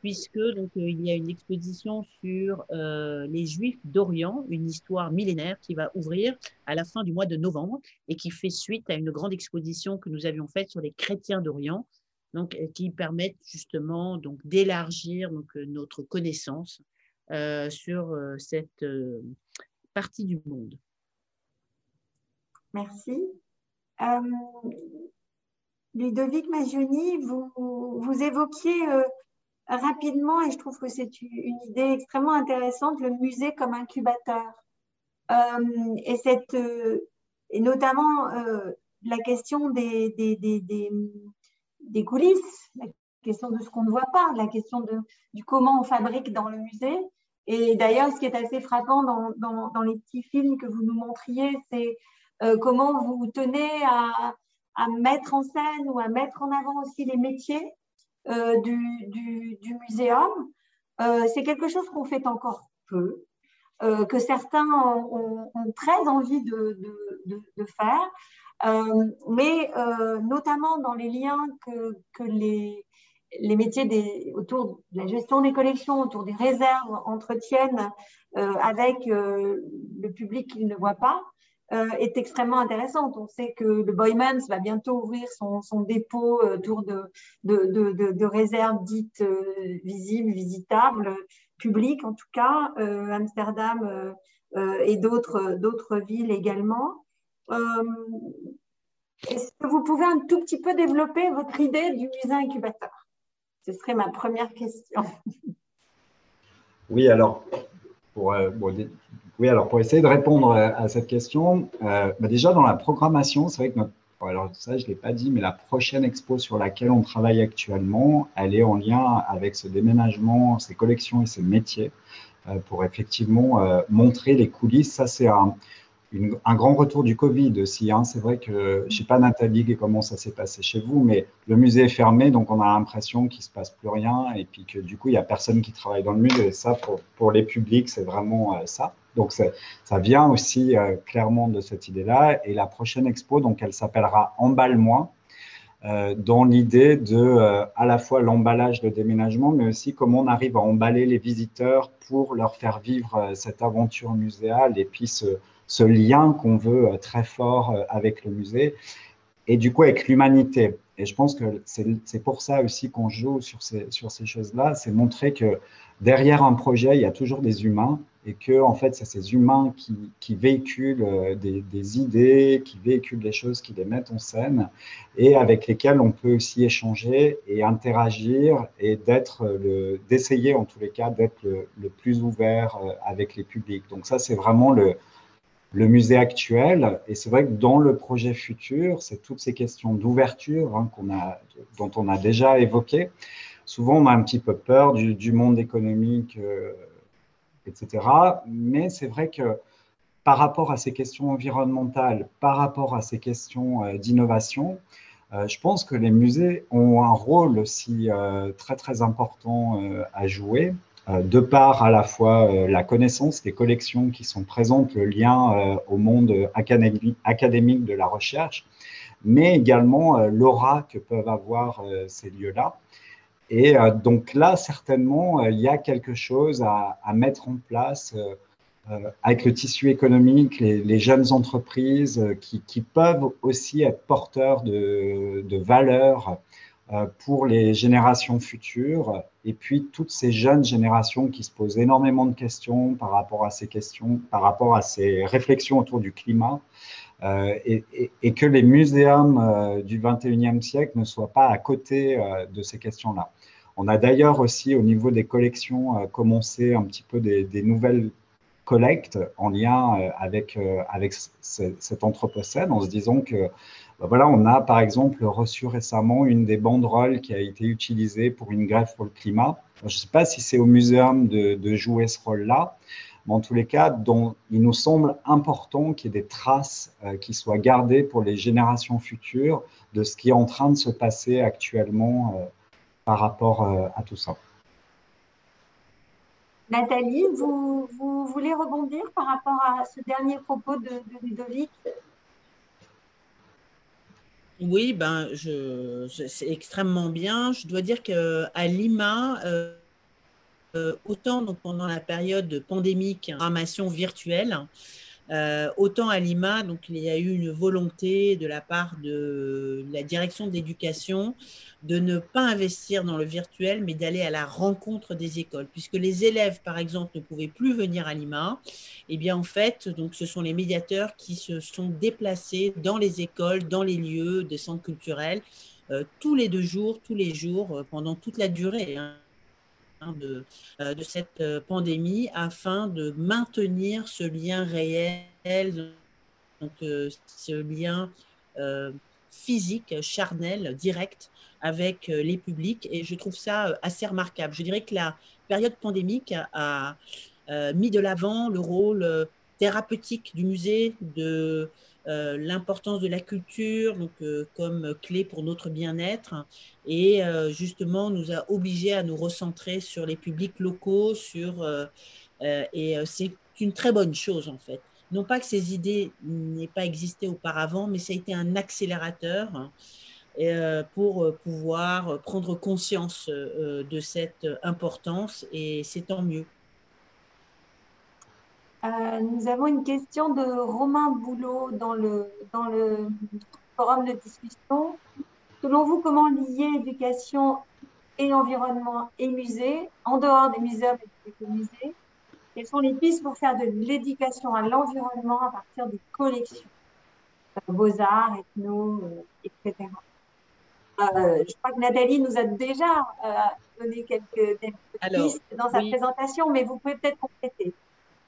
puisque donc il y a une exposition sur les Juifs d'Orient, une histoire millénaire qui va ouvrir à la fin du mois de novembre et qui fait suite à une grande exposition que nous avions faite sur les chrétiens d'Orient, donc euh, qui permettent justement donc d'élargir donc notre connaissance sur cette partie du monde. Merci. Ludovic Magioni, vous, vous évoquiez rapidement, et je trouve que c'est une idée extrêmement intéressante, le musée comme incubateur. Euh, et, cette, euh, et notamment euh, la question des, coulisses, la question de ce qu'on ne voit pas, la question du comment on fabrique dans le musée. Et d'ailleurs, ce qui est assez frappant dans, les petits films que vous nous montriez, c'est comment vous tenez à, mettre en scène ou à mettre en avant aussi les métiers euh, du, du, muséum. Euh, c'est quelque chose qu'on fait encore peu, euh, que certains ont, très envie de, faire, mais notamment dans les liens que, que les, les métiers des, autour de la gestion des collections, autour des réserves entretiennent avec le public qu'ils ne voient pas. Euh, est extrêmement intéressante. On sait que le Boymans va bientôt ouvrir son, son dépôt euh, autour de, de, de, de réserves dites euh, visibles, visitables, publiques en tout cas, Amsterdam et d'autres villes également. Est-ce que vous pouvez un tout petit peu développer votre idée du musée incubateur? Ce serait ma première question. (laughs) Oui, alors, pour, oui, alors pour essayer de répondre à cette question, euh, bah déjà dans la programmation, c'est vrai que notre, alors ça je ne l'ai pas dit, mais la prochaine expo sur laquelle on travaille actuellement, elle est en lien avec ce déménagement, ces collections et ces métiers euh, pour effectivement euh, montrer les coulisses. Ça c'est un, un grand retour du Covid aussi. Hein. C'est vrai que, je ne sais pas Nathalie comment ça s'est passé chez vous, mais le musée est fermé, donc on a l'impression qu'il ne se passe plus rien et puis que du coup, il n'y a personne qui travaille dans le musée. Et ça, pour, les publics, c'est vraiment ça. Donc, ça vient aussi euh, clairement de cette idée-là. Et la prochaine expo, donc, elle s'appellera Emballe-moi, euh, dans l'idée de euh, à la fois l'emballage de déménagement, mais aussi comment on arrive à emballer les visiteurs pour leur faire vivre cette aventure muséale et puis ce, ce lien qu'on veut très fort avec le musée et du coup avec l'humanité. Et je pense que c'est pour ça aussi qu'on joue sur ces, sur ces choses-là, c'est montrer que derrière un projet, il y a toujours des humains et que en fait, c'est ces humains qui, qui véhiculent euh, des, des, idées, qui véhiculent des choses, qui les mettent en scène et avec lesquels on peut aussi échanger et interagir et d'être d'essayer en tous les cas d'être le, plus ouvert euh, avec les publics. Donc ça, c'est vraiment le, le musée actuel. Et c'est vrai que dans le projet futur, c'est toutes ces questions d'ouverture hein, dont on a déjà évoqué. Souvent, on a un petit peu peur du, monde économique. Euh, etc. Mais c'est vrai que par rapport à ces questions environnementales, par rapport à ces questions d'innovation, je pense que les musées ont un rôle aussi très très important à jouer de par à la fois la connaissance des collections qui sont présentes, le lien au monde académique de la recherche, mais également euh, l'aura que peuvent avoir euh, ces lieux-là. Et euh, donc là, certainement, il y a quelque chose à, mettre en place avec le tissu économique, les, jeunes entreprises qui, peuvent aussi être porteurs de valeurs pour les générations futures et puis toutes ces jeunes générations qui se posent énormément de questions par rapport à ces questions, par rapport à ces réflexions autour du climat. Euh, et, que les muséums euh, du 21e siècle ne soient pas à côté euh, de ces questions-là. On a d'ailleurs aussi au niveau des collections commencé un petit peu des, nouvelles collectes en lien avec, avec cet anthropocène en se disant que bah voilà, on a par exemple reçu récemment une des banderoles qui a été utilisée pour une grève pour le climat. je ne sais pas si c'est au muséum de, jouer ce rôle-là, mais en tous les cas, il nous semble important qu'il y ait des traces euh, qui soient gardées pour les générations futures de ce qui est en train de se passer actuellement euh, par rapport euh, à tout ça. Nathalie, vous, voulez rebondir par rapport à ce dernier propos de, Ludovic? Oui, ben, c'est extrêmement bien. Je dois dire qu'à Lima, euh, autant donc, pendant la période pandémique, programmation virtuelle, euh, autant à Lima, donc il y a eu une volonté de la part de la direction de l'éducation de ne pas investir dans le virtuel, mais d'aller à la rencontre des écoles, puisque les élèves, par exemple, ne pouvaient plus venir à Lima. Eh bien en fait, donc ce sont les médiateurs qui se sont déplacés dans les écoles, dans les lieux des centres culturels, euh, tous les deux jours, tous les jours, pendant toute la durée. Hein. De, euh, de, cette euh, pandémie afin de maintenir ce lien réel, donc, euh, ce lien physique, charnel, direct avec les publics. Et je trouve ça assez remarquable. Je dirais que la période pandémique a, mis de l'avant le rôle thérapeutique du musée, de euh, l'importance de la culture donc, euh, comme clé pour notre bien-être et euh, justement nous a obligés à nous recentrer sur les publics locaux sur, et c'est une très bonne chose en fait. Non pas que ces idées n'aient pas existé auparavant, mais ça a été un accélérateur pour pouvoir prendre conscience de cette importance et c'est tant mieux. Euh, nous avons une question de Romain Boulot dans le, dans le forum de discussion. Selon vous, comment lier éducation et environnement et musée, en dehors des musées et des musées Quelles sont les pistes pour faire de l'éducation à l'environnement à partir des collections Beaux-arts, ethno, euh, etc. Euh, je crois que Nathalie nous a déjà donné quelques, pistes dans sa présentation, mais vous pouvez peut-être compléter.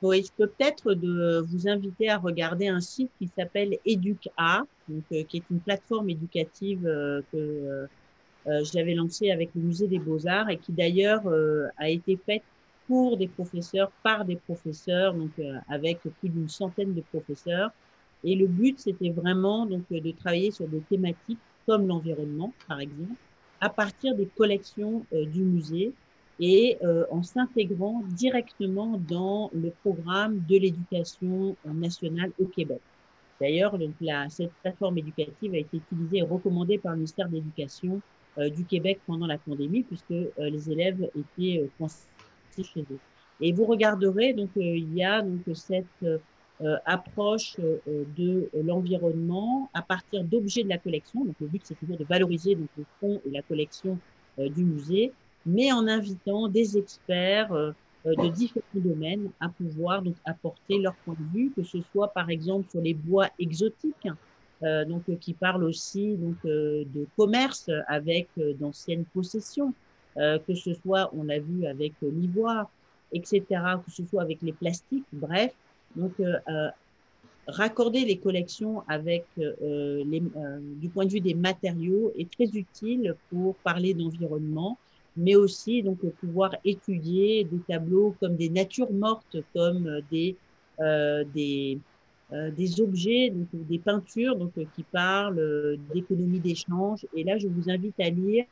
Je peux peut-être de vous inviter à regarder un site qui s'appelle EducA, donc, euh, qui est une plateforme éducative euh, que euh, j'avais lancée avec le Musée des Beaux-Arts et qui d'ailleurs a été faite pour des professeurs, par des professeurs, donc avec plus d'une centaine de professeurs. Et le but, c'était vraiment donc de travailler sur des thématiques comme l'environnement, par exemple, à partir des collections du musée et euh, en s'intégrant directement dans le programme de l'éducation nationale au Québec. D'ailleurs, cette plateforme éducative a été utilisée et recommandée par le ministère de l'Éducation euh, du Québec pendant la pandémie, puisque euh, les élèves étaient euh, chez eux. Et vous regarderez, donc il y a donc cette approche de l'environnement à partir d'objets de la collection. Donc le but c'est toujours de valoriser donc le fond et la collection du musée mais en invitant des experts euh, euh, de différents domaines à pouvoir donc apporter leur point de vue, que ce soit par exemple sur les bois exotiques, euh, donc qui parlent aussi donc de commerce avec d'anciennes possessions, que ce soit on l'a vu avec l'ivoire, etc., que ce soit avec les plastiques, bref, donc raccorder les collections avec les, du point de vue des matériaux est très utile pour parler d'environnement mais aussi donc pouvoir étudier des tableaux comme des natures mortes, comme des, des, des objets, donc des peintures donc, qui parlent d'économie d'échange. Et là, je vous invite à lire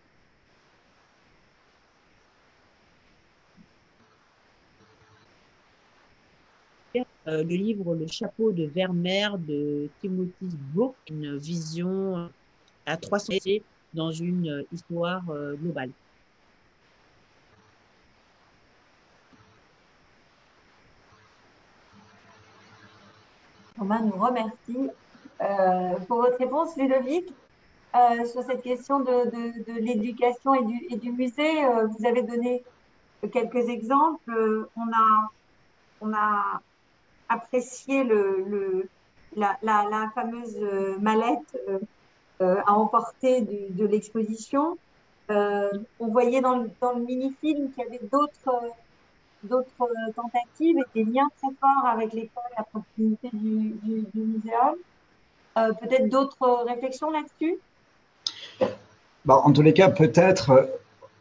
Euh, le livre Le chapeau de Vermeer de Timothy Brook, une vision à 300 dans une histoire euh, globale. Romain nous remercie euh, pour votre réponse, Ludovic. sur cette question de, l'éducation et du, et du, musée, vous avez donné quelques exemples. on a, on a apprécier le, la, la, fameuse euh, mallette euh, euh, à emporter de, l'exposition. on voyait dans le, dans le mini-film qu'il y avait d'autres d'autres tentatives et des liens très forts avec l'école à proximité du, du, muséum. peut-être d'autres réflexions là-dessus? Bah, En tous les cas, peut-être,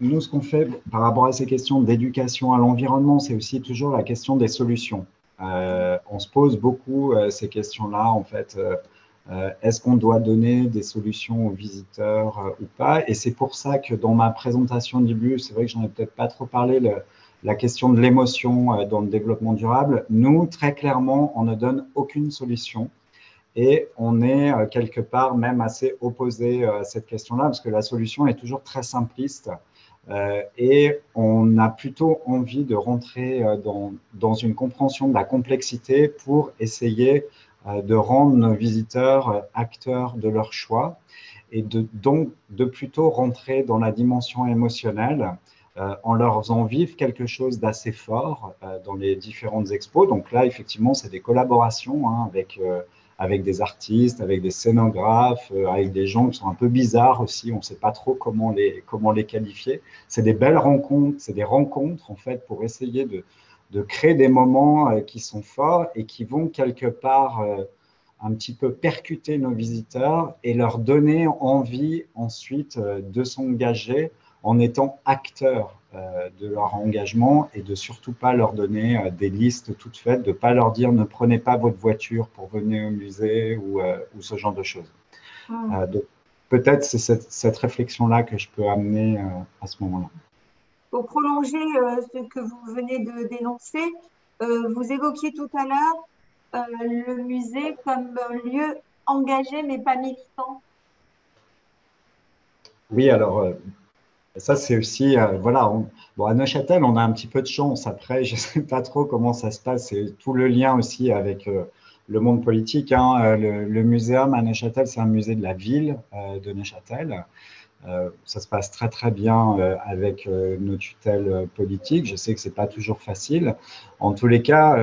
nous, ce qu'on fait par rapport à ces questions d'éducation à l'environnement, c'est aussi toujours la question des solutions. Euh, on se pose beaucoup euh, ces questions-là, en fait. Euh, est-ce qu'on doit donner des solutions aux visiteurs ou pas? Et c'est pour ça que dans ma présentation du début, c'est vrai que j'en ai peut-être pas trop parlé, la question de l'émotion dans le développement durable. Nous, très clairement, on ne donne aucune solution. Et on est quelque part même assez opposé à cette question-là, parce que la solution est toujours très simpliste. Euh, et on a plutôt envie de rentrer euh, dans, une compréhension de la complexité pour essayer euh, de rendre nos visiteurs acteurs de leur choix et de, donc de plutôt rentrer dans la dimension émotionnelle en leur faisant vivre quelque chose d'assez fort dans les différentes expos. Donc là, effectivement, c'est des collaborations hein, avec avec des artistes, avec des scénographes, euh, avec des gens qui sont un peu bizarres aussi. On ne sait pas trop comment les, comment les qualifier. C'est des belles rencontres, c'est des rencontres en fait pour essayer de, de créer des moments euh, qui sont forts et qui vont quelque part euh, un petit peu percuter nos visiteurs et leur donner envie ensuite de s'engager en étant acteurs euh, de leur engagement et de surtout pas leur donner euh, des listes toutes faites, de pas leur dire ne prenez pas votre voiture pour venir au musée ou, euh, ou ce genre de choses. Ah. donc peut-être c'est cette, cette réflexion-là que je peux amener à ce moment-là. Pour prolonger ce que vous venez de dénoncer, vous évoquiez tout à l'heure le musée comme lieu engagé mais pas militant. Oui, alors ça, c'est aussi, euh, voilà, bon, à Neuchâtel, on a un petit peu de chance. Après, (laughs) je ne sais pas trop comment ça se passe. C'est tout le lien aussi avec euh, le monde politique. Hein. Euh, le, le, muséum à Neuchâtel, c'est un musée de la ville de Neuchâtel. ça se passe très, très bien avec nos tutelles politiques. Je sais que ce n'est pas toujours facile. En tous les cas,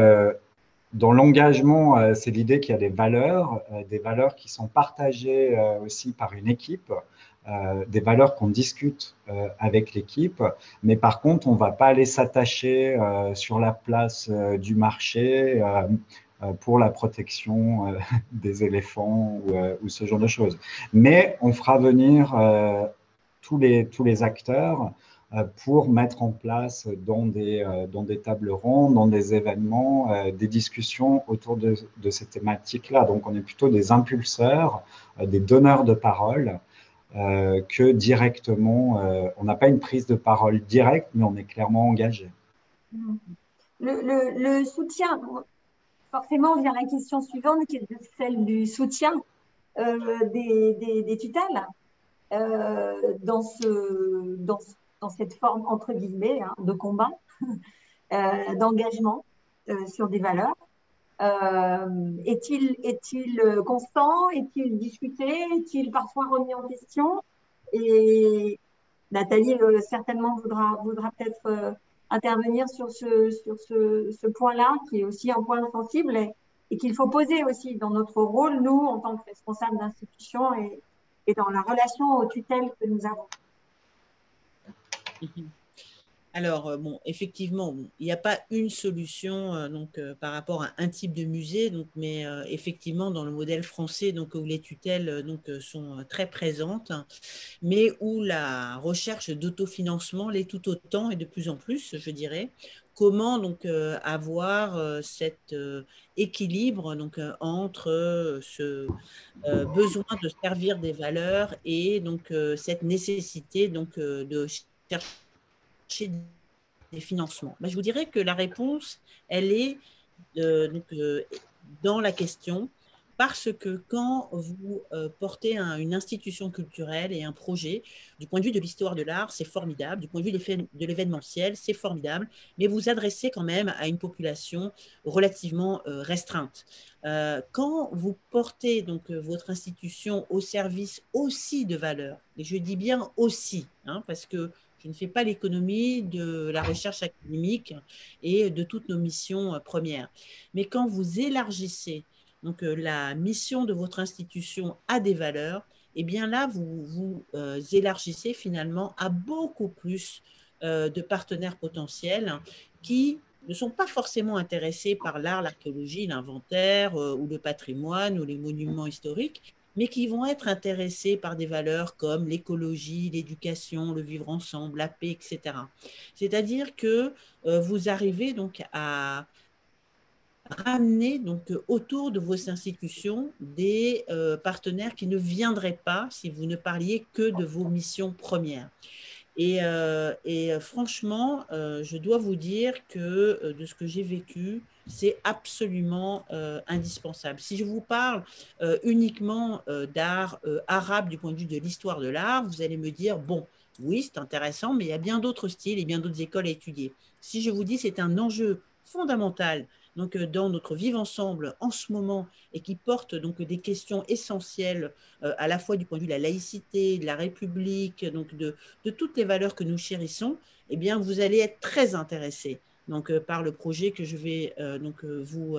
dans l'engagement, c'est l'idée qu'il y a des valeurs, des valeurs qui sont partagées aussi par une équipe. Euh, des valeurs qu'on discute euh, avec l'équipe, mais par contre, on ne va pas aller s'attacher euh, sur la place du marché pour la protection (laughs) des éléphants ou, ce genre de choses. Mais on fera venir tous, les, tous les acteurs pour mettre en place dans des, dans des tables rondes, dans des événements, des discussions autour de, de ces thématiques-là. Donc, on est plutôt des impulseurs, des donneurs de parole euh, que directement, euh, on n'a pas une prise de parole directe, mais on est clairement engagé. Le, soutien, forcément, vient la question suivante, qui est celle du soutien euh, des, tutelles dans, cette forme, entre guillemets, hein, de combat, (laughs) d'engagement sur des valeurs. Euh, est-il euh, constant? Est-il discuté? Est-il parfois remis en question? Et Nathalie euh, certainement voudra, peut-être intervenir sur ce, point-là, qui est aussi un point sensible et, qu'il faut poser aussi dans notre rôle, nous, en tant que responsables d'institution et, et dans la relation aux tutelles que nous avons. Alors, euh, bon, effectivement, il n'y a pas une solution euh, donc, euh, par rapport à un type de musée, donc, mais effectivement, dans le modèle français, donc, où les tutelles donc, sont très présentes, mais où la recherche d'autofinancement l'est tout autant et de plus en plus, je dirais. Comment donc avoir cet équilibre entre ce besoin de servir des valeurs et donc cette nécessité donc, de chercher des financements. Je vous dirais que la réponse, elle est euh, euh, dans la question, parce que quand vous euh, portez une institution culturelle et un projet, du point de vue de l'histoire de l'art, c'est formidable, du point de vue de l'événementiel, c'est formidable, mais vous adressez quand même à une population relativement restreinte. quand vous portez donc votre institution au service aussi de valeurs, et je dis bien aussi, hein, parce que je ne fais pas l'économie de la recherche académique et de toutes nos missions euh, premières. Mais quand vous élargissez donc, euh, la mission de votre institution à des valeurs, eh bien là, vous vous euh, élargissez finalement à beaucoup plus de partenaires potentiels qui ne sont pas forcément intéressés par l'art, l'archéologie, l'inventaire ou le patrimoine ou les monuments historiques, mais qui vont être intéressés par des valeurs comme l'écologie, l'éducation, le vivre ensemble, la paix, etc. C'est-à-dire que euh, vous arrivez donc à ramener donc autour de vos institutions des euh, partenaires qui ne viendraient pas si vous ne parliez que de vos missions premières. Et, euh, et franchement, je dois vous dire que de ce que j'ai vécu, c'est absolument euh, indispensable. Si je vous parle euh, uniquement euh, d'art arabe du point de vue de l'histoire de l'art, vous allez me dire, bon, oui, c'est intéressant, mais il y a bien d'autres styles et bien d'autres écoles à étudier. Si je vous dis c'est un enjeu fondamental donc dans notre vivre ensemble en ce moment et qui porte donc des questions essentielles à la fois du point de vue de la laïcité, de la République, donc de, toutes les valeurs que nous chérissons, eh bien vous allez être très intéressé donc, euh, par le projet que je vais euh, donc, euh, vous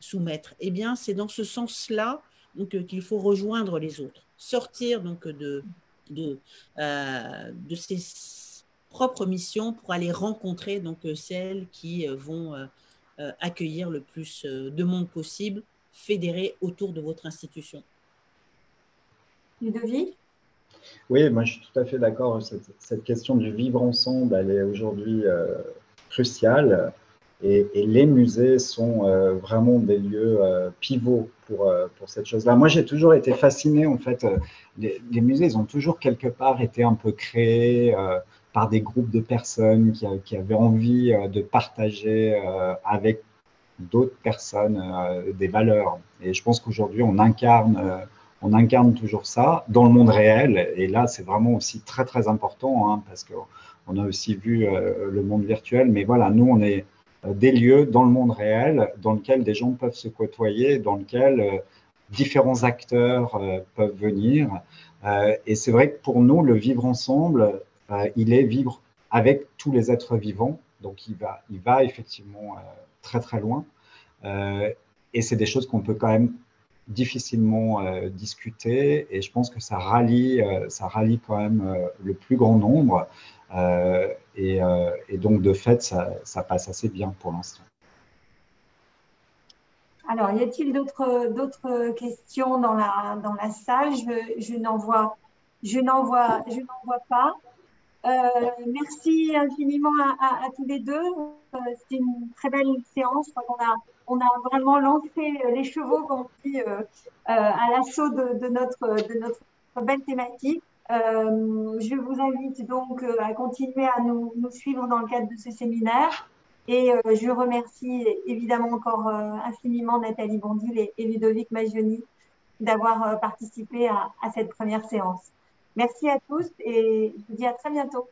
soumettre. Eh bien, c'est dans ce sens-là qu'il faut rejoindre les autres, sortir donc, de, de, de ses propres missions pour aller rencontrer donc, celles qui vont accueillir le plus de monde possible, fédérer autour de votre institution. Ludovic? Oui, moi je suis tout à fait d'accord. Cette, cette, question du vivre ensemble, elle est aujourd'hui crucial et, les musées sont euh, vraiment des lieux euh, pivots pour, euh, pour cette chose-là. Moi, j'ai toujours été fasciné, en fait, les, musées, ils ont toujours quelque part été un peu créés par des groupes de personnes qui, qui avaient envie de partager avec d'autres personnes des valeurs. Et je pense qu'aujourd'hui, on incarne on incarne toujours ça dans le monde réel. Et là, c'est vraiment aussi très, très important hein, parce que on a aussi vu euh, le monde virtuel, mais voilà, nous, on est euh, des lieux dans le monde réel dans lequel des gens peuvent se côtoyer, dans lequel euh, différents acteurs peuvent venir. et c'est vrai que pour nous, le vivre ensemble, il est vivre avec tous les êtres vivants. Donc, il va, il va effectivement très, très loin. et c'est des choses qu'on peut quand même difficilement discuter. Et je pense que ça rallie, ça rallie quand même le plus grand nombre. Euh, euh, et, donc, de fait, ça, passe assez bien pour l'instant. Alors, y a-t-il d'autres questions dans la, dans la salle? Je, je n'en vois, vois, vois pas. Euh, merci infiniment à, tous les deux. C'était une très belle séance. On a, vraiment lancé les chevaux, on dit, à l'assaut de, de, notre, belle thématique. Euh, je vous invite donc euh, à continuer à nous, suivre dans le cadre de ce séminaire. Et euh, je remercie évidemment encore infiniment Nathalie Bondil et, Ludovic Magioni d'avoir participé à cette première séance. Merci à tous et je vous dis à très bientôt.